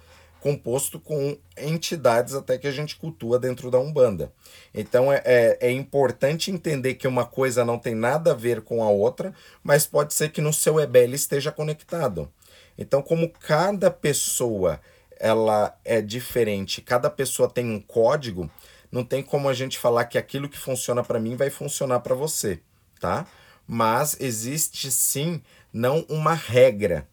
composto com entidades até que a gente cultua dentro da Umbanda. Então é, é, é, importante entender que uma coisa não tem nada a ver com a outra, mas pode ser que no seu EBL esteja conectado. Então, como cada pessoa ela é diferente, cada pessoa tem um código, não tem como a gente falar que aquilo que funciona para mim vai funcionar para você, tá? Mas existe sim não uma regra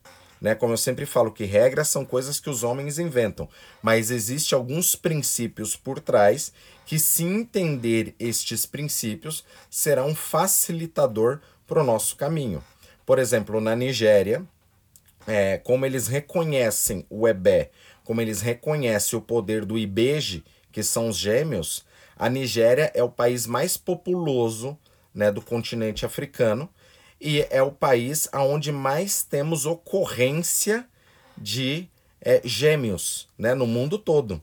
né? Como eu sempre falo que regras são coisas que os homens inventam, mas existe alguns princípios por trás que se entender estes princípios será um facilitador para o nosso caminho. Por exemplo, na Nigéria, é, como eles reconhecem o Ebé, como eles reconhecem o poder do Ibeji, que são os gêmeos, a Nigéria é o país mais populoso né, do continente africano e é o país onde mais temos ocorrência de é, gêmeos né, no mundo todo.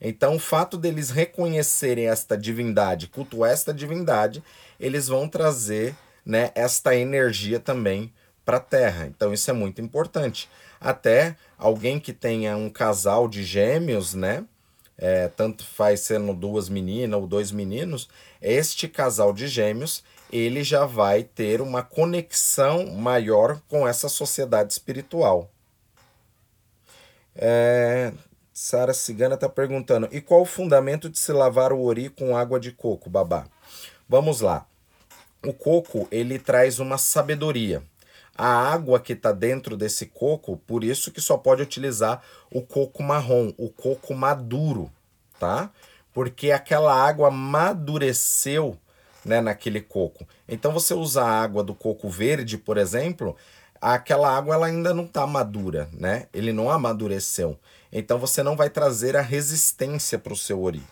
Então, o fato deles reconhecerem esta divindade, cultuar esta divindade, eles vão trazer né, esta energia também para a Terra. Então, isso é muito importante. Até alguém que tenha um casal de gêmeos, né? É, tanto faz sendo duas meninas ou dois meninos, este casal de gêmeos ele já vai ter uma conexão maior com essa sociedade espiritual. É, Sara Cigana está perguntando: e qual o fundamento de se lavar o ori com água de coco, babá? Vamos lá. O coco ele traz uma sabedoria. A água que está dentro desse coco, por isso que só pode utilizar o coco marrom, o coco maduro, tá? Porque aquela água amadureceu né, naquele coco. Então você usa a água do coco verde, por exemplo, aquela água ela ainda não está madura, né? Ele não amadureceu. Então você não vai trazer a resistência para o seu ori.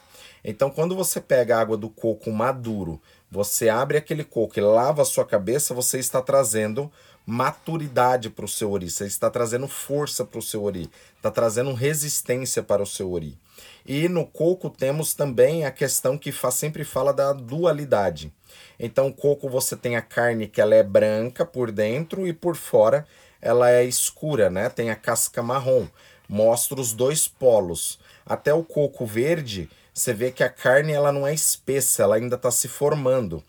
Então quando você pega a água do coco maduro, você abre aquele coco e lava a sua cabeça, você está trazendo maturidade para o seu ori, você está trazendo força para o seu ori, está trazendo resistência para o seu ori. E no coco temos também a questão que faz, sempre fala da dualidade. Então, coco você tem a carne que ela é branca por dentro e por fora ela é escura, né? Tem a casca marrom. Mostra os dois polos. Até o coco verde, você vê que a carne ela não é espessa, ela ainda está se formando.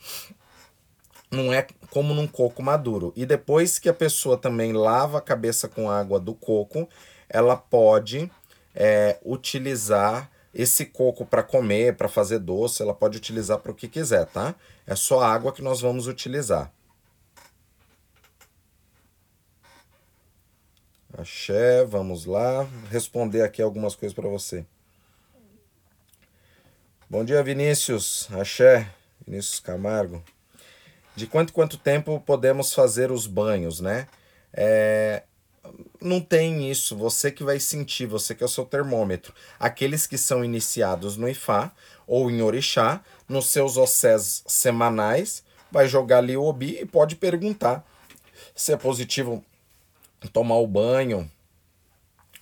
Não é como num coco maduro. E depois que a pessoa também lava a cabeça com água do coco, ela pode é, utilizar esse coco para comer, para fazer doce, ela pode utilizar para o que quiser, tá? É só água que nós vamos utilizar. Axé, vamos lá. Responder aqui algumas coisas para você. Bom dia, Vinícius. Axé, Vinícius Camargo. De quanto quanto tempo podemos fazer os banhos, né? É, não tem isso, você que vai sentir, você que é o seu termômetro. Aqueles que são iniciados no Ifá ou em Orixá, nos seus ossés semanais, vai jogar ali o Obi e pode perguntar se é positivo tomar o banho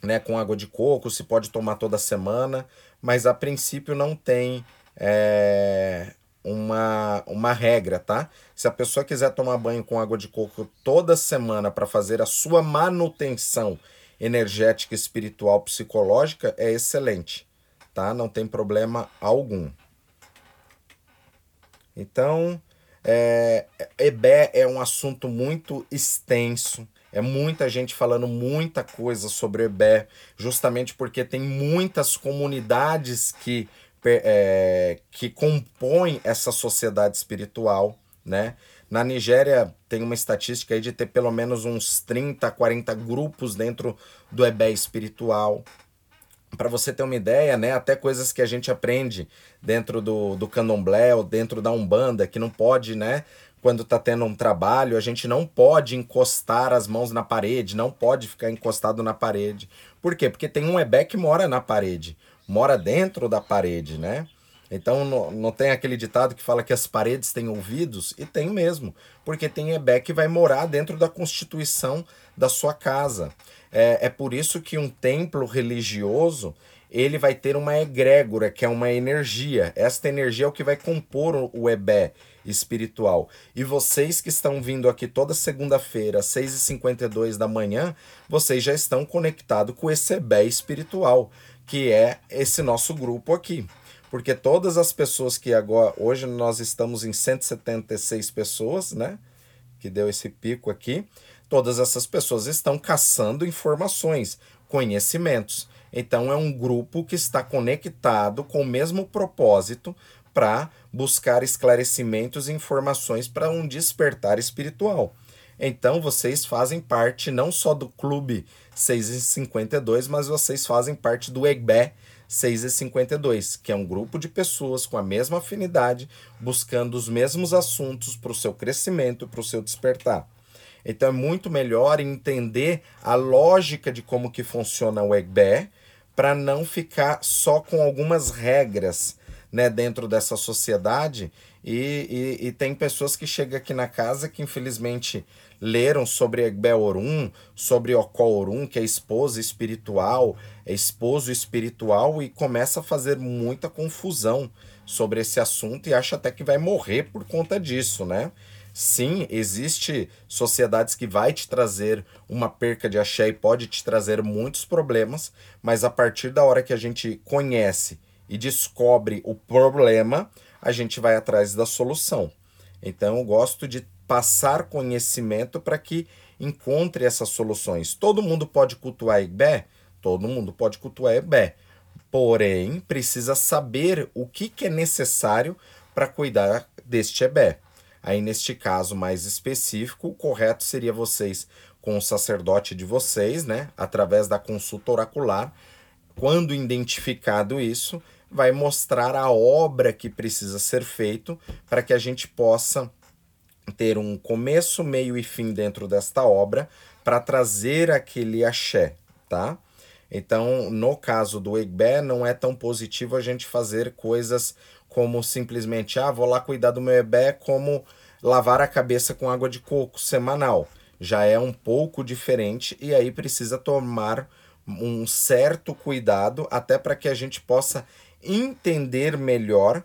né, com água de coco, se pode tomar toda semana, mas a princípio não tem é, uma, uma regra, tá? Se a pessoa quiser tomar banho com água de coco toda semana para fazer a sua manutenção energética, espiritual, psicológica, é excelente, tá? Não tem problema algum. Então, é, EBE é um assunto muito extenso, é muita gente falando muita coisa sobre EBE, justamente porque tem muitas comunidades que é, que compõem essa sociedade espiritual, né? Na Nigéria tem uma estatística aí de ter pelo menos uns 30, 40 grupos dentro do EBé espiritual. Para você ter uma ideia, né, até coisas que a gente aprende dentro do, do candomblé ou dentro da Umbanda, que não pode, né, quando está tendo um trabalho, a gente não pode encostar as mãos na parede, não pode ficar encostado na parede. Por quê? Porque tem um EBé que mora na parede, mora dentro da parede, né? Então não, não tem aquele ditado que fala que as paredes têm ouvidos? E tem mesmo, porque tem Ebé que vai morar dentro da constituição da sua casa. É, é por isso que um templo religioso ele vai ter uma egrégora, que é uma energia. Esta energia é o que vai compor o Ebé espiritual. E vocês que estão vindo aqui toda segunda-feira, às 6h52 da manhã, vocês já estão conectados com esse Ebé espiritual, que é esse nosso grupo aqui porque todas as pessoas que agora hoje nós estamos em 176 pessoas, né, que deu esse pico aqui, todas essas pessoas estão caçando informações, conhecimentos. Então é um grupo que está conectado com o mesmo propósito para buscar esclarecimentos e informações para um despertar espiritual. Então vocês fazem parte não só do clube 652, mas vocês fazem parte do EGBE 652, que é um grupo de pessoas com a mesma afinidade, buscando os mesmos assuntos para o seu crescimento, para o seu despertar. Então é muito melhor entender a lógica de como que funciona o EGBE para não ficar só com algumas regras né, dentro dessa sociedade. E, e, e tem pessoas que chegam aqui na casa que infelizmente leram sobre Egbe Orum, sobre Orum, que é esposa espiritual, é esposo espiritual, e começa a fazer muita confusão sobre esse assunto e acha até que vai morrer por conta disso, né? Sim, existe sociedades que vai te trazer uma perca de axé e pode te trazer muitos problemas, mas a partir da hora que a gente conhece e descobre o problema, a gente vai atrás da solução. Então eu gosto de passar conhecimento para que encontre essas soluções. Todo mundo pode cultuar Ibé? Todo mundo pode cultuar Ibé. Porém, precisa saber o que, que é necessário para cuidar deste Ebé. Aí, neste caso mais específico, o correto seria vocês, com o sacerdote de vocês, né, através da consulta oracular, quando identificado isso, vai mostrar a obra que precisa ser feito para que a gente possa ter um começo, meio e fim dentro desta obra para trazer aquele axé, tá? Então, no caso do Egbé, não é tão positivo a gente fazer coisas como simplesmente, ah, vou lá cuidar do meu Ebé como lavar a cabeça com água de coco semanal. Já é um pouco diferente e aí precisa tomar um certo cuidado até para que a gente possa entender melhor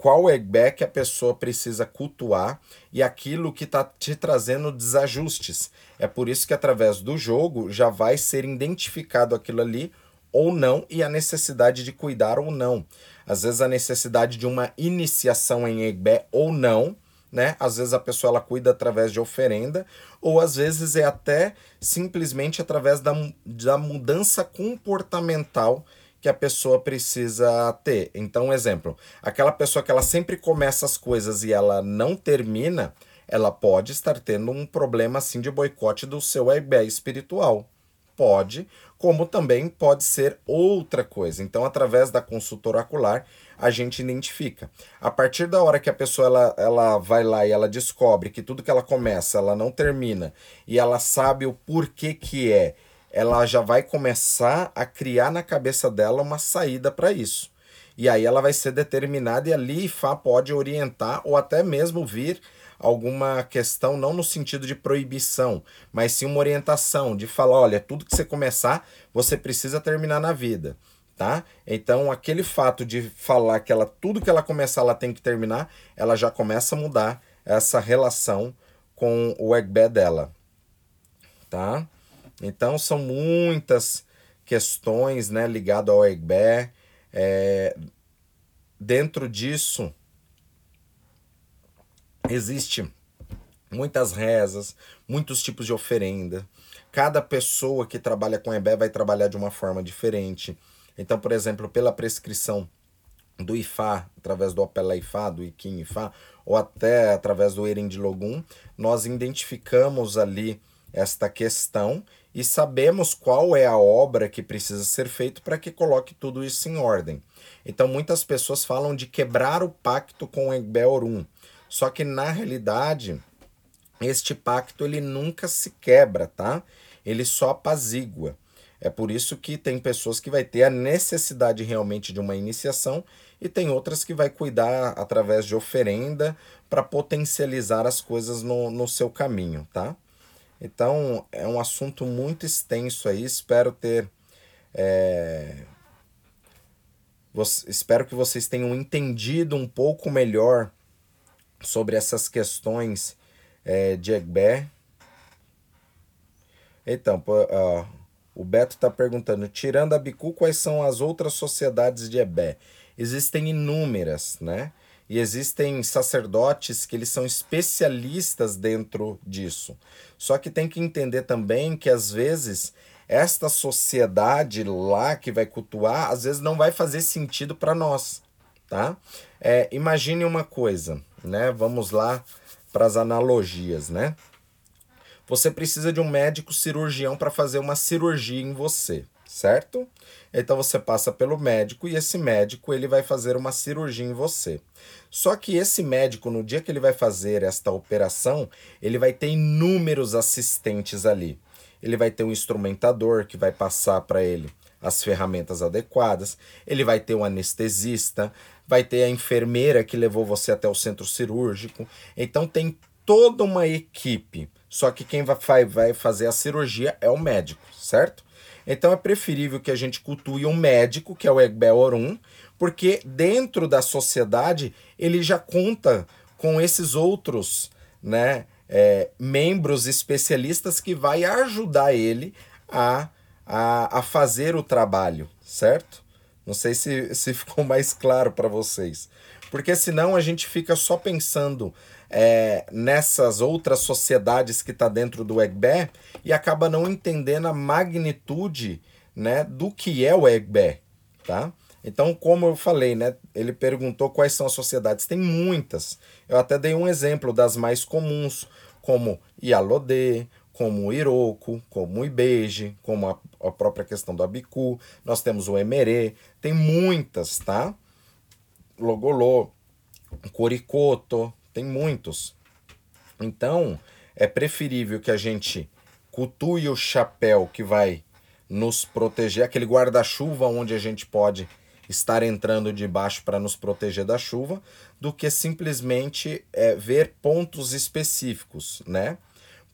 qual é que a pessoa precisa cultuar e aquilo que está te trazendo desajustes. É por isso que através do jogo já vai ser identificado aquilo ali ou não e a necessidade de cuidar ou não. Às vezes a necessidade de uma iniciação em Egbé ou não, né? Às vezes a pessoa ela cuida através de oferenda, ou às vezes é até simplesmente através da, da mudança comportamental que a pessoa precisa ter. Então, exemplo, aquela pessoa que ela sempre começa as coisas e ela não termina, ela pode estar tendo um problema assim de boicote do seu EBE espiritual. Pode, como também pode ser outra coisa. Então, através da consulta oracular, a gente identifica. A partir da hora que a pessoa ela, ela vai lá e ela descobre que tudo que ela começa, ela não termina, e ela sabe o porquê que é ela já vai começar a criar na cabeça dela uma saída para isso. E aí ela vai ser determinada e ali Fá pode orientar ou até mesmo vir alguma questão, não no sentido de proibição, mas sim uma orientação de falar: olha, tudo que você começar, você precisa terminar na vida. Tá? Então, aquele fato de falar que ela tudo que ela começar, ela tem que terminar, ela já começa a mudar essa relação com o Egbé dela. Tá? Então são muitas questões né, ligadas ao Egbé. É, dentro disso existe muitas rezas, muitos tipos de oferenda. Cada pessoa que trabalha com Ebé vai trabalhar de uma forma diferente. Então, por exemplo, pela prescrição do Ifá, através do Opela Ifá, do Iquim Ifá, ou até através do Erindilogum, nós identificamos ali esta questão e sabemos qual é a obra que precisa ser feita para que coloque tudo isso em ordem. Então muitas pessoas falam de quebrar o pacto com Egbeorum. Só que na realidade, este pacto ele nunca se quebra, tá? Ele só apazigua. É por isso que tem pessoas que vai ter a necessidade realmente de uma iniciação e tem outras que vai cuidar através de oferenda para potencializar as coisas no, no seu caminho, tá? Então é um assunto muito extenso aí, espero ter. É... Espero que vocês tenham entendido um pouco melhor sobre essas questões é, de Egbé. Então, o Beto está perguntando: tirando a Bicu, quais são as outras sociedades de Ebé? Existem inúmeras, né? E existem sacerdotes que eles são especialistas dentro disso. Só que tem que entender também que às vezes esta sociedade lá que vai cultuar, às vezes não vai fazer sentido para nós, tá? É, imagine uma coisa, né? Vamos lá para as analogias, né? Você precisa de um médico cirurgião para fazer uma cirurgia em você, certo? Então você passa pelo médico e esse médico ele vai fazer uma cirurgia em você. Só que esse médico, no dia que ele vai fazer esta operação, ele vai ter inúmeros assistentes ali. Ele vai ter um instrumentador que vai passar para ele as ferramentas adequadas, ele vai ter um anestesista, vai ter a enfermeira que levou você até o centro cirúrgico. Então tem toda uma equipe. Só que quem vai, fazer a cirurgia é o médico, certo? Então é preferível que a gente cultue um médico, que é o Egbel Orum, porque dentro da sociedade ele já conta com esses outros né, é, membros especialistas que vai ajudar ele a, a, a fazer o trabalho, certo? Não sei se, se (laughs) ficou mais claro para vocês. Porque senão a gente fica só pensando é, nessas outras sociedades que está dentro do Egbé e acaba não entendendo a magnitude né, do que é o Egbé. Tá? Então, como eu falei, né, ele perguntou quais são as sociedades. Tem muitas. Eu até dei um exemplo das mais comuns, como Ialodê, como Iroko, como Ibeje, como a, a, própria questão do Abicu, nós temos o Emerê, tem muitas, tá? Logolô, Coricoto, tem muitos. Então, é preferível que a gente cultue o chapéu que vai nos proteger, aquele guarda-chuva onde a gente pode estar entrando debaixo para nos proteger da chuva, do que simplesmente é, ver pontos específicos, né?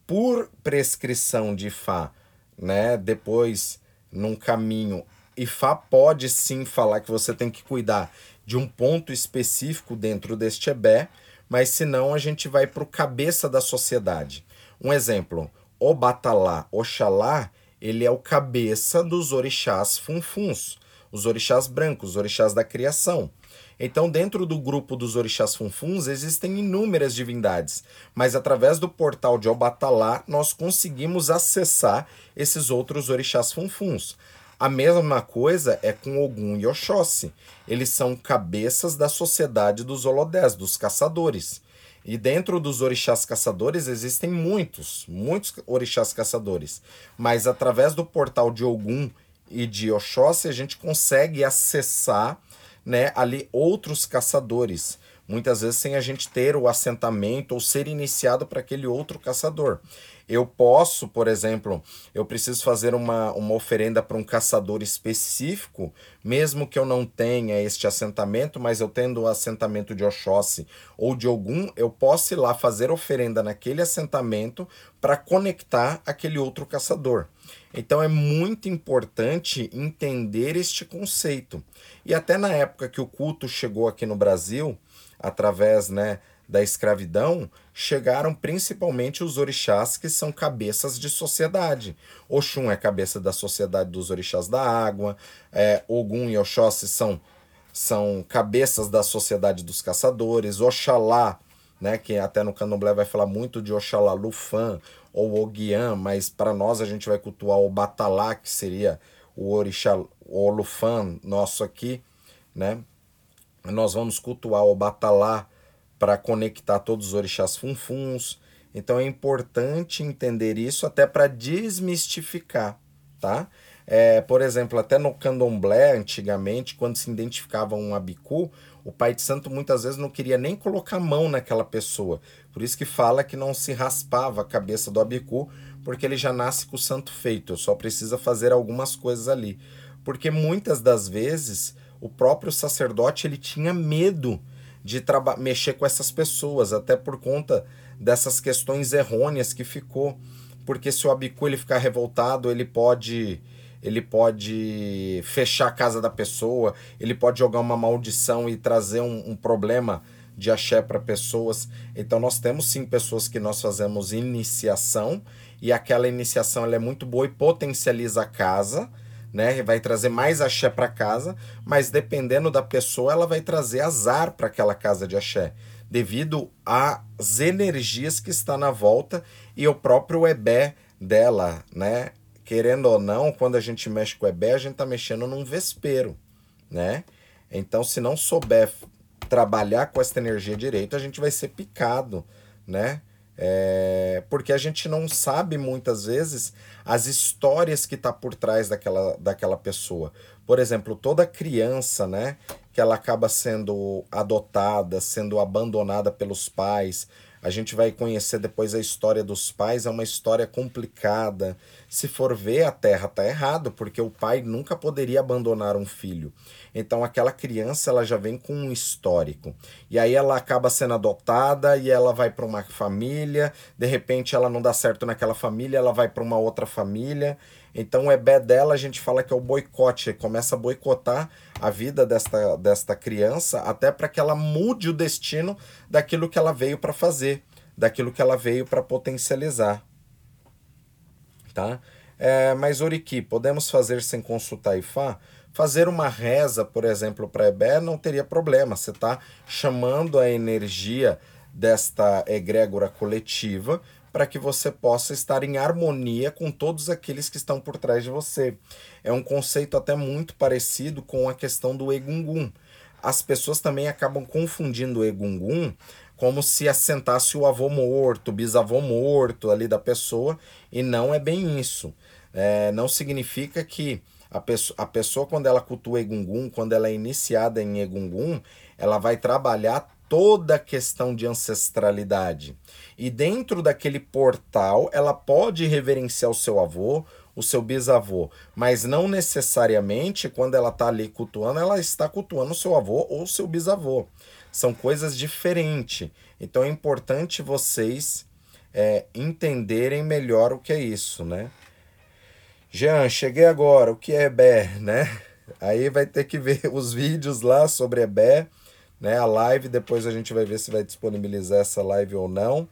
por prescrição de Fá, né, depois num caminho, e Fá pode sim falar que você tem que cuidar de um ponto específico dentro deste Ebé, mas senão a gente vai para o cabeça da sociedade. Um exemplo, o Batalá, Oxalá, ele é o cabeça dos orixás funfuns, os orixás brancos, os orixás da criação. Então, dentro do grupo dos orixás funfuns existem inúmeras divindades, mas através do portal de Obatalá nós conseguimos acessar esses outros orixás funfuns. A mesma coisa é com Ogum e Oxóssi. Eles são cabeças da sociedade dos Holodés, dos caçadores. E dentro dos orixás caçadores existem muitos, muitos orixás caçadores. Mas através do portal de Ogum e de Oxóssi a gente consegue acessar né, ali outros caçadores, muitas vezes sem a gente ter o assentamento ou ser iniciado para aquele outro caçador. Eu posso, por exemplo, eu preciso fazer uma, uma oferenda para um caçador específico, mesmo que eu não tenha este assentamento, mas eu tendo o assentamento de Oxóssi ou de algum, eu posso ir lá fazer oferenda naquele assentamento para conectar aquele outro caçador. Então é muito importante entender este conceito. E até na época que o culto chegou aqui no Brasil, através né, da escravidão, chegaram principalmente os orixás que são cabeças de sociedade. Oxum é cabeça da sociedade dos orixás da água, é, Ogum e Oxóssi são, são cabeças da sociedade dos caçadores, Oxalá, né, que até no candomblé vai falar muito de Oxalá Lufan ou Oguian, mas para nós a gente vai cultuar o Batalá, que seria o orixá, o Olufan nosso aqui, né? nós vamos cultuar o Batalá para conectar todos os orixás funfuns. Então é importante entender isso até para desmistificar, tá? É, por exemplo, até no candomblé, antigamente, quando se identificava um abicu, o pai de santo muitas vezes não queria nem colocar a mão naquela pessoa. Por isso que fala que não se raspava a cabeça do abicu, porque ele já nasce com o santo feito, só precisa fazer algumas coisas ali. Porque muitas das vezes o próprio sacerdote ele tinha medo de mexer com essas pessoas, até por conta dessas questões errôneas que ficou. Porque se o abicu ele ficar revoltado, ele pode ele pode fechar a casa da pessoa, ele pode jogar uma maldição e trazer um, um problema de axé para pessoas. Então nós temos sim pessoas que nós fazemos iniciação e aquela iniciação ela é muito boa e potencializa a casa, né? Vai trazer mais axé para casa, mas dependendo da pessoa, ela vai trazer azar para aquela casa de axé, devido às energias que está na volta e o próprio ebé dela, né? Querendo ou não, quando a gente mexe com o ebé, a gente está mexendo num vespeiro, né? Então, se não souber trabalhar com essa energia direito, a gente vai ser picado, né? É, porque a gente não sabe muitas vezes as histórias que tá por trás daquela, daquela pessoa. Por exemplo, toda criança, né, que ela acaba sendo adotada, sendo abandonada pelos pais, a gente vai conhecer depois a história dos pais, é uma história complicada. Se for ver, a terra está errado, porque o pai nunca poderia abandonar um filho. Então aquela criança ela já vem com um histórico. E aí ela acaba sendo adotada e ela vai para uma família, de repente ela não dá certo naquela família, ela vai para uma outra família. Então o EBé dela a gente fala que é o boicote, começa a boicotar a vida desta, desta criança, até para que ela mude o destino daquilo que ela veio para fazer, daquilo que ela veio para potencializar. Tá? É, mas Oriki, podemos fazer sem consultar Ifá? Fazer uma reza, por exemplo, para Ebé não teria problema. Você está chamando a energia desta egrégora coletiva para que você possa estar em harmonia com todos aqueles que estão por trás de você. É um conceito até muito parecido com a questão do Egungun. As pessoas também acabam confundindo o Egungun como se assentasse o avô morto, o bisavô morto ali da pessoa, e não é bem isso. É, não significa que a pessoa, a pessoa, quando ela cultua Egungun, quando ela é iniciada em Egungun, ela vai trabalhar toda a questão de ancestralidade. E dentro daquele portal, ela pode reverenciar o seu avô, o seu bisavô, mas não necessariamente quando ela está ali cultuando, ela está cultuando o seu avô ou o seu bisavô. São coisas diferentes. Então é importante vocês é, entenderem melhor o que é isso, né? Jean, cheguei agora, o que é Ebé, né? Aí vai ter que ver (laughs) os vídeos lá sobre Ebé né? A live, depois a gente vai ver se vai disponibilizar essa live ou não.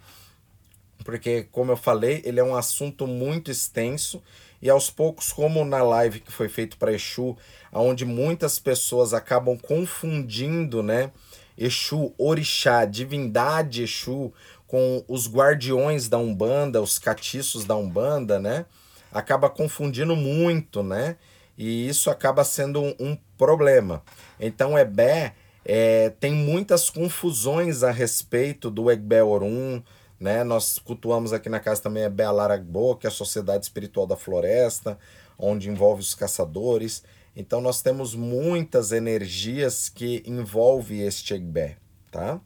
Porque, como eu falei, ele é um assunto muito extenso e aos poucos, como na live que foi feito para Exu, onde muitas pessoas acabam confundindo, né? Exu, Orixá, divindade Exu, com os guardiões da Umbanda, os catiços da Umbanda, né? Acaba confundindo muito, né? E isso acaba sendo um, um problema. Então, Ebé é, tem muitas confusões a respeito do Egbe Orum, né? Nós cultuamos aqui na casa também Ebé Alaragbo, que é a Sociedade Espiritual da Floresta, onde envolve os caçadores. Então nós temos muitas energias que envolve este Egbe, tá?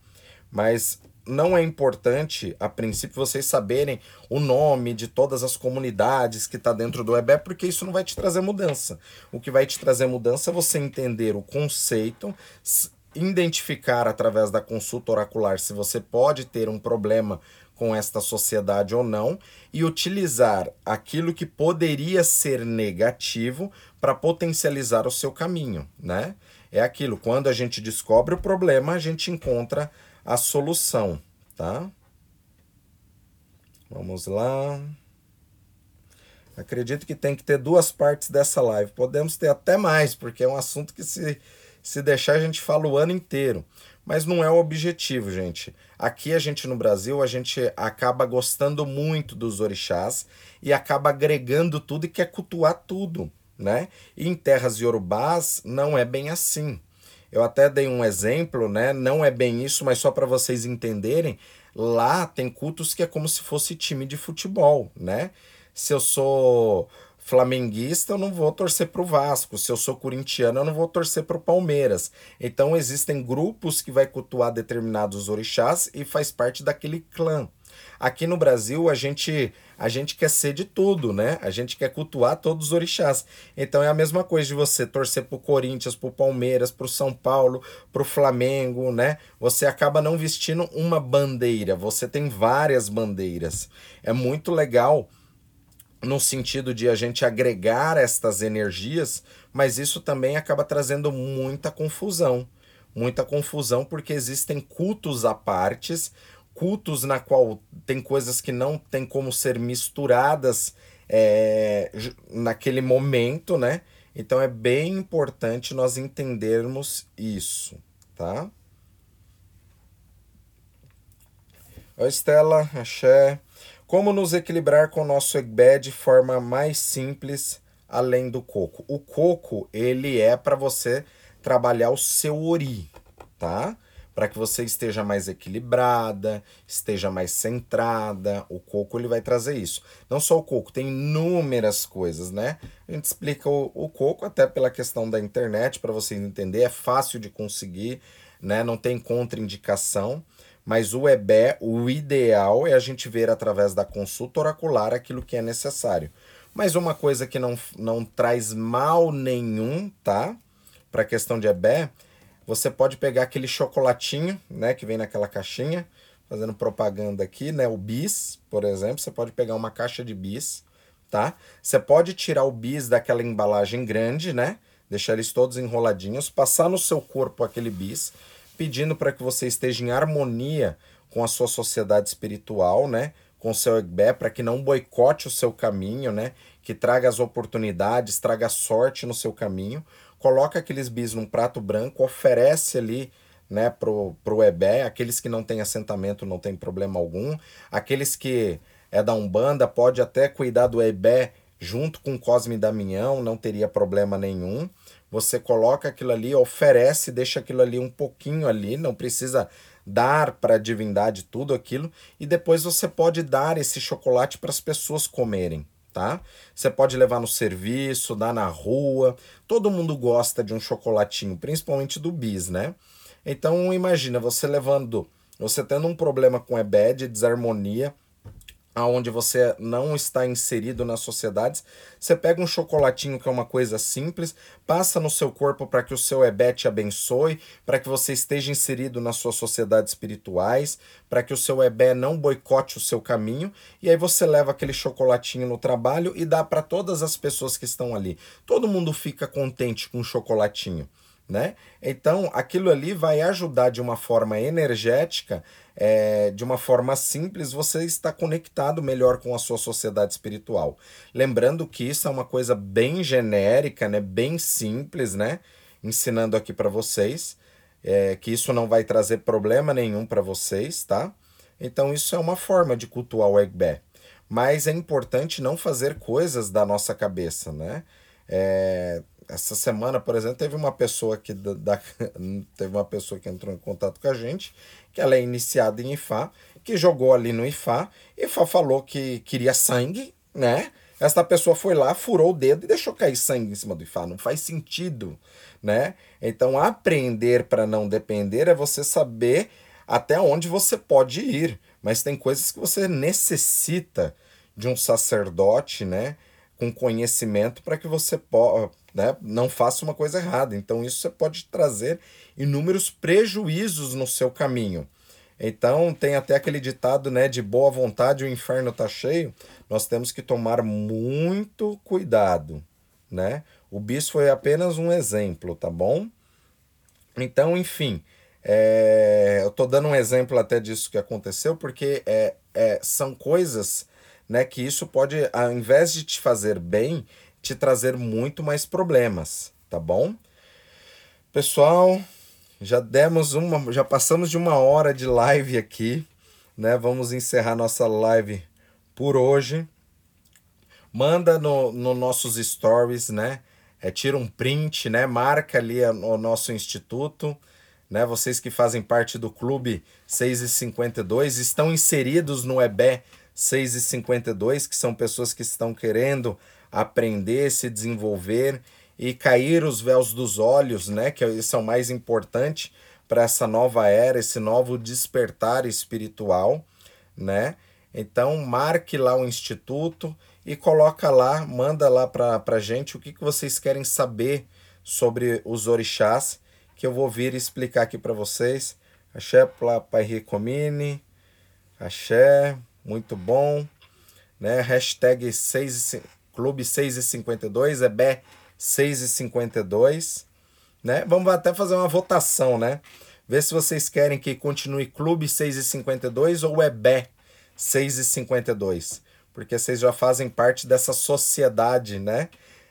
Mas não é importante, a princípio, vocês saberem o nome de todas as comunidades que está dentro do EBE, porque isso não vai te trazer mudança. O que vai te trazer mudança é você entender o conceito, identificar através da consulta oracular se você pode ter um problema com esta sociedade ou não e utilizar aquilo que poderia ser negativo para potencializar o seu caminho, né? É aquilo, quando a gente descobre o problema, a gente encontra a solução, tá? Vamos lá. Acredito que tem que ter duas partes dessa live. Podemos ter até mais, porque é um assunto que se se deixar, a gente fala o ano inteiro. Mas não é o objetivo, gente. Aqui a gente no Brasil, a gente acaba gostando muito dos orixás e acaba agregando tudo e quer cultuar tudo, né? E em terras iorubás não é bem assim. Eu até dei um exemplo, né? Não é bem isso, mas só para vocês entenderem. Lá tem cultos que é como se fosse time de futebol, né? Se eu sou flamenguista, eu não vou torcer para o Vasco. Se eu sou corintiano, eu não vou torcer para o Palmeiras. Então existem grupos que vai cultuar determinados orixás e faz parte daquele clã. Aqui no Brasil, a gente a gente quer ser de tudo, né? A gente quer cultuar todos os orixás. Então é a mesma coisa de você torcer pro Corinthians, pro Palmeiras, pro São Paulo, pro Flamengo, né? Você acaba não vestindo uma bandeira, você tem várias bandeiras. É muito legal no sentido de a gente agregar estas energias, mas isso também acaba trazendo muita confusão. Muita confusão porque existem cultos à partes, cultos na qual tem coisas que não tem como ser misturadas é, naquele momento, né? Então é bem importante nós entendermos isso, tá? Oi, Estela, axé. Como nos equilibrar com o nosso Egbé de forma mais simples, além do coco? O coco, ele é para você trabalhar o seu ori, tá? para que você esteja mais equilibrada, esteja mais centrada. O coco ele vai trazer isso. Não só o coco, tem inúmeras coisas, né? A gente explica o, o coco até pela questão da internet para vocês entenderem, é fácil de conseguir, né? Não tem contraindicação. Mas o EBE, o ideal é a gente ver através da consulta oracular aquilo que é necessário. Mas uma coisa que não, não traz mal nenhum, tá? Para a questão de EBE você pode pegar aquele chocolatinho, né, que vem naquela caixinha, fazendo propaganda aqui, né, o bis, por exemplo, você pode pegar uma caixa de bis, tá? Você pode tirar o bis daquela embalagem grande, né? Deixar eles todos enroladinhos, passar no seu corpo aquele bis, pedindo para que você esteja em harmonia com a sua sociedade espiritual, né? Com o seu Egbé, para que não boicote o seu caminho, né? Que traga as oportunidades, traga sorte no seu caminho coloca aqueles bis num prato branco, oferece ali né, pro, pro EBE, aqueles que não têm assentamento não tem problema algum, aqueles que é da Umbanda pode até cuidar do EBE junto com Cosme e Damião, não teria problema nenhum. Você coloca aquilo ali, oferece, deixa aquilo ali um pouquinho ali, não precisa dar para a divindade tudo aquilo, e depois você pode dar esse chocolate para as pessoas comerem tá? Você pode levar no serviço, dar na rua. Todo mundo gosta de um chocolatinho, principalmente do bis, né? Então imagina você levando, você tendo um problema com EBED, desarmonia, aonde você não está inserido nas sociedades, você pega um chocolatinho que é uma coisa simples, passa no seu corpo para que o seu Ebé te abençoe, para que você esteja inserido nas suas sociedades espirituais, para que o seu Ebé não boicote o seu caminho, e aí você leva aquele chocolatinho no trabalho e dá para todas as pessoas que estão ali. Todo mundo fica contente com o chocolatinho. Né? Então, aquilo ali vai ajudar de uma forma energética é, de uma forma simples, você está conectado melhor com a sua sociedade espiritual. Lembrando que isso é uma coisa bem genérica, né? bem simples, né? Ensinando aqui para vocês, é, que isso não vai trazer problema nenhum para vocês, tá? Então, isso é uma forma de cultuar o Egbé. Mas é importante não fazer coisas da nossa cabeça, né? É, essa semana, por exemplo, teve uma pessoa que da, da, (laughs) teve uma pessoa que entrou em contato com a gente que ela é iniciada em Ifá, que jogou ali no Ifá, Ifá falou que queria sangue, né? Esta pessoa foi lá, furou o dedo e deixou cair sangue em cima do Ifá. Não faz sentido, né? Então, aprender para não depender é você saber até onde você pode ir. Mas tem coisas que você necessita de um sacerdote, né? Com conhecimento para que você né, não faça uma coisa errada. Então, isso pode trazer inúmeros prejuízos no seu caminho. Então, tem até aquele ditado, né, de boa vontade o inferno está cheio. Nós temos que tomar muito cuidado, né? O bis foi apenas um exemplo, tá bom? Então, enfim, é, eu tô dando um exemplo até disso que aconteceu, porque é, é, são coisas né, que isso pode, ao invés de te fazer bem, te trazer muito mais problemas, tá bom? Pessoal, já demos uma, já passamos de uma hora de live aqui, né? Vamos encerrar nossa live por hoje. Manda no, no nossos stories, né? é, tira um print, né? Marca ali o nosso instituto, né? Vocês que fazem parte do clube 6 e 52 estão inseridos no EBE 6 e 52, que são pessoas que estão querendo aprender, se desenvolver e cair os véus dos olhos, né? Que isso é o mais importante para essa nova era, esse novo despertar espiritual, né? Então marque lá o instituto e coloca lá, manda lá para a gente o que, que vocês querem saber sobre os orixás, que eu vou vir explicar aqui para vocês. Axé Pai Ricomini, axé, muito bom, né? Hashtag 6, Clube 652, é B 652, né? Vamos até fazer uma votação, né? Ver se vocês querem que continue Clube 652 ou é B 652 porque vocês já fazem parte dessa sociedade, né?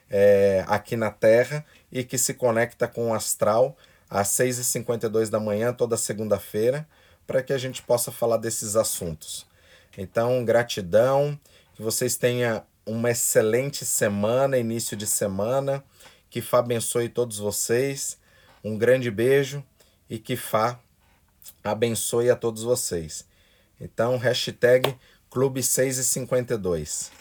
É, aqui na Terra e que se conecta com o astral às 6h52 da manhã, toda segunda-feira, para que a gente possa falar desses assuntos. Então, gratidão, que vocês tenham uma excelente semana, início de semana, que Fá abençoe todos vocês, um grande beijo e que Fá abençoe a todos vocês. Então, hashtag Clube 6 e 52.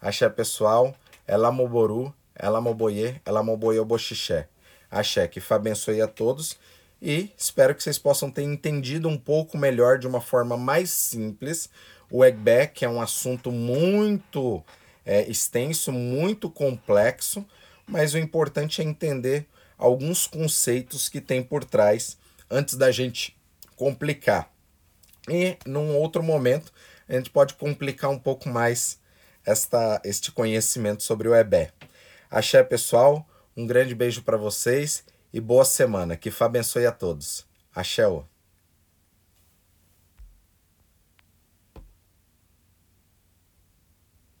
Axé pessoal, Ela Moboru, Ela Moboye, Ela Moboye Boxixé. Axé, que Fá abençoe a todos e espero que vocês possam ter entendido um pouco melhor de uma forma mais simples o Eggback, que é um assunto muito é, extenso, muito complexo, mas o importante é entender alguns conceitos que tem por trás antes da gente complicar. E num outro momento a gente pode complicar um pouco mais esta, este conhecimento sobre o EBE. Axé, pessoal, um grande beijo para vocês e boa semana. Que Fá abençoe a todos. Axé. -o.